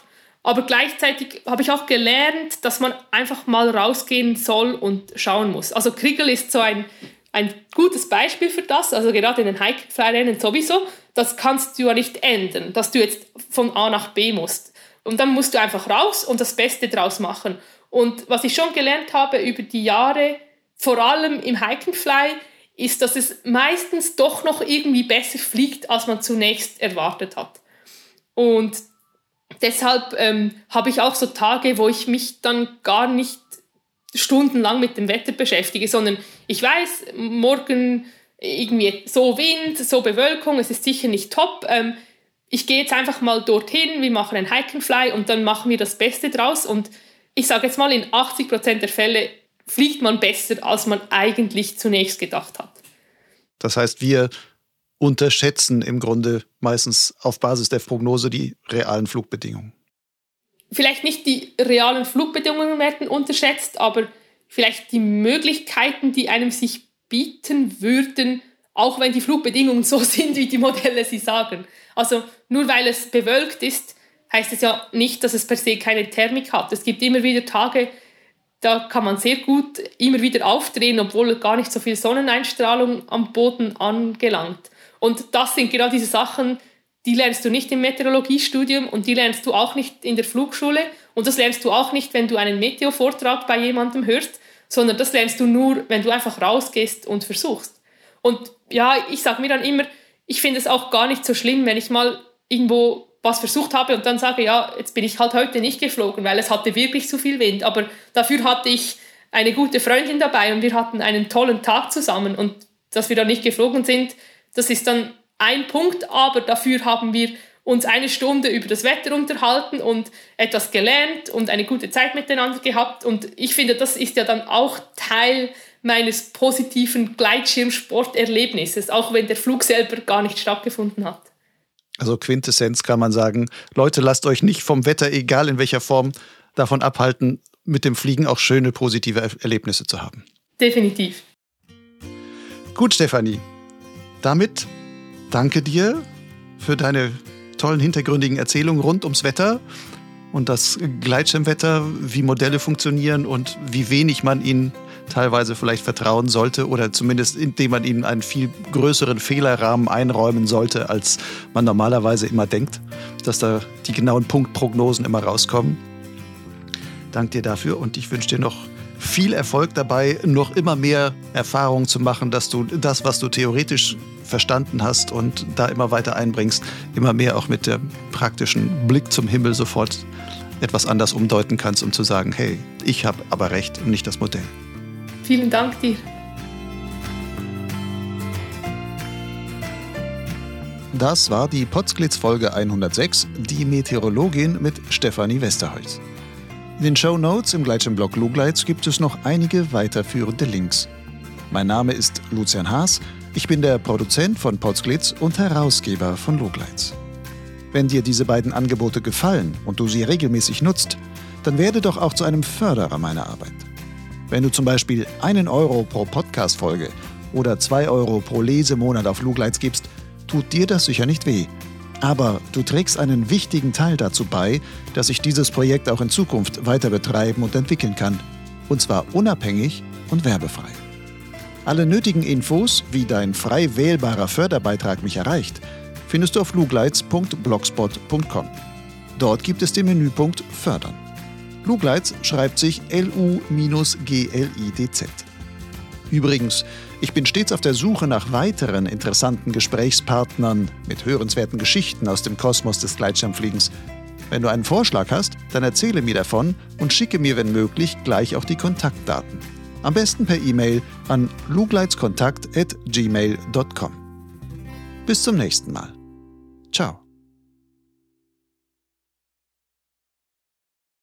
A: Aber gleichzeitig habe ich auch gelernt, dass man einfach mal rausgehen soll und schauen muss. Also Kriegel ist so ein, ein gutes Beispiel für das. Also gerade in den Hike-Fly-Rennen sowieso. Das kannst du ja nicht ändern, dass du jetzt von A nach B musst. Und dann musst du einfach raus und das Beste draus machen. Und was ich schon gelernt habe über die Jahre, vor allem im Hike Fly, ist, dass es meistens doch noch irgendwie besser fliegt, als man zunächst erwartet hat. Und deshalb ähm, habe ich auch so Tage, wo ich mich dann gar nicht stundenlang mit dem Wetter beschäftige, sondern ich weiß, morgen irgendwie so Wind, so Bewölkung, es ist sicher nicht top. Ähm, ich gehe jetzt einfach mal dorthin, wir machen ein Hike and Fly und dann machen wir das Beste draus. Und ich sage jetzt mal, in 80 Prozent der Fälle fliegt man besser, als man eigentlich zunächst gedacht hat.
B: Das heißt, wir unterschätzen im Grunde meistens auf Basis der Prognose die realen Flugbedingungen.
A: Vielleicht nicht die realen Flugbedingungen werden unterschätzt, aber vielleicht die Möglichkeiten, die einem sich bieten würden, auch wenn die Flugbedingungen so [laughs] sind, wie die Modelle sie sagen. Also nur weil es bewölkt ist, heißt es ja nicht, dass es per se keine Thermik hat. Es gibt immer wieder Tage, da kann man sehr gut immer wieder aufdrehen, obwohl gar nicht so viel Sonneneinstrahlung am Boden angelangt. Und das sind genau diese Sachen, die lernst du nicht im Meteorologiestudium und die lernst du auch nicht in der Flugschule und das lernst du auch nicht, wenn du einen Meteo-Vortrag bei jemandem hörst, sondern das lernst du nur, wenn du einfach rausgehst und versuchst. Und ja, ich sage mir dann immer, ich finde es auch gar nicht so schlimm, wenn ich mal irgendwo was versucht habe und dann sage, ja, jetzt bin ich halt heute nicht geflogen, weil es hatte wirklich zu viel Wind. Aber dafür hatte ich eine gute Freundin dabei und wir hatten einen tollen Tag zusammen. Und dass wir da nicht geflogen sind, das ist dann ein Punkt, aber dafür haben wir uns eine Stunde über das Wetter unterhalten und etwas gelernt und eine gute Zeit miteinander gehabt. Und ich finde, das ist ja dann auch Teil meines positiven Gleitschirmsporterlebnisses, auch wenn der Flug selber gar nicht stattgefunden hat.
B: Also Quintessenz kann man sagen, Leute, lasst euch nicht vom Wetter, egal in welcher Form, davon abhalten, mit dem Fliegen auch schöne positive Erlebnisse zu haben.
A: Definitiv.
B: Gut, Stefanie. Damit danke dir für deine tollen hintergründigen Erzählungen rund ums Wetter und das Gleitschirmwetter, wie Modelle funktionieren und wie wenig man ihnen teilweise vielleicht vertrauen sollte oder zumindest indem man ihnen einen viel größeren Fehlerrahmen einräumen sollte, als man normalerweise immer denkt, dass da die genauen Punktprognosen immer rauskommen. Dank dir dafür und ich wünsche dir noch viel Erfolg dabei, noch immer mehr Erfahrung zu machen, dass du das, was du theoretisch verstanden hast und da immer weiter einbringst, immer mehr auch mit dem praktischen Blick zum Himmel sofort etwas anders umdeuten kannst, um zu sagen, hey, ich habe aber recht und nicht das Modell.
A: Vielen Dank dir.
B: Das war die Potsglitz Folge 106, die Meteorologin mit Stefanie Westerholz. In den Show Notes im Gleitschirmblog Lugleitz gibt es noch einige weiterführende Links. Mein Name ist Lucian Haas, ich bin der Produzent von Potsglitz und Herausgeber von Lugleitz. Wenn dir diese beiden Angebote gefallen und du sie regelmäßig nutzt, dann werde doch auch zu einem Förderer meiner Arbeit. Wenn du zum Beispiel einen Euro pro Podcast-Folge oder zwei Euro pro Lesemonat auf Lugleitz gibst, tut dir das sicher nicht weh. Aber du trägst einen wichtigen Teil dazu bei, dass ich dieses Projekt auch in Zukunft weiter betreiben und entwickeln kann. Und zwar unabhängig und werbefrei. Alle nötigen Infos, wie dein frei wählbarer Förderbeitrag mich erreicht, findest du auf lugleitz.blogspot.com. Dort gibt es den Menüpunkt Fördern. Lugleitz schreibt sich L-U-G-L-I-D-Z. Übrigens, ich bin stets auf der Suche nach weiteren interessanten Gesprächspartnern mit hörenswerten Geschichten aus dem Kosmos des Gleitschirmfliegens. Wenn du einen Vorschlag hast, dann erzähle mir davon und schicke mir, wenn möglich, gleich auch die Kontaktdaten. Am besten per E-Mail an lugleitzkontakt.gmail.com. Bis zum nächsten Mal.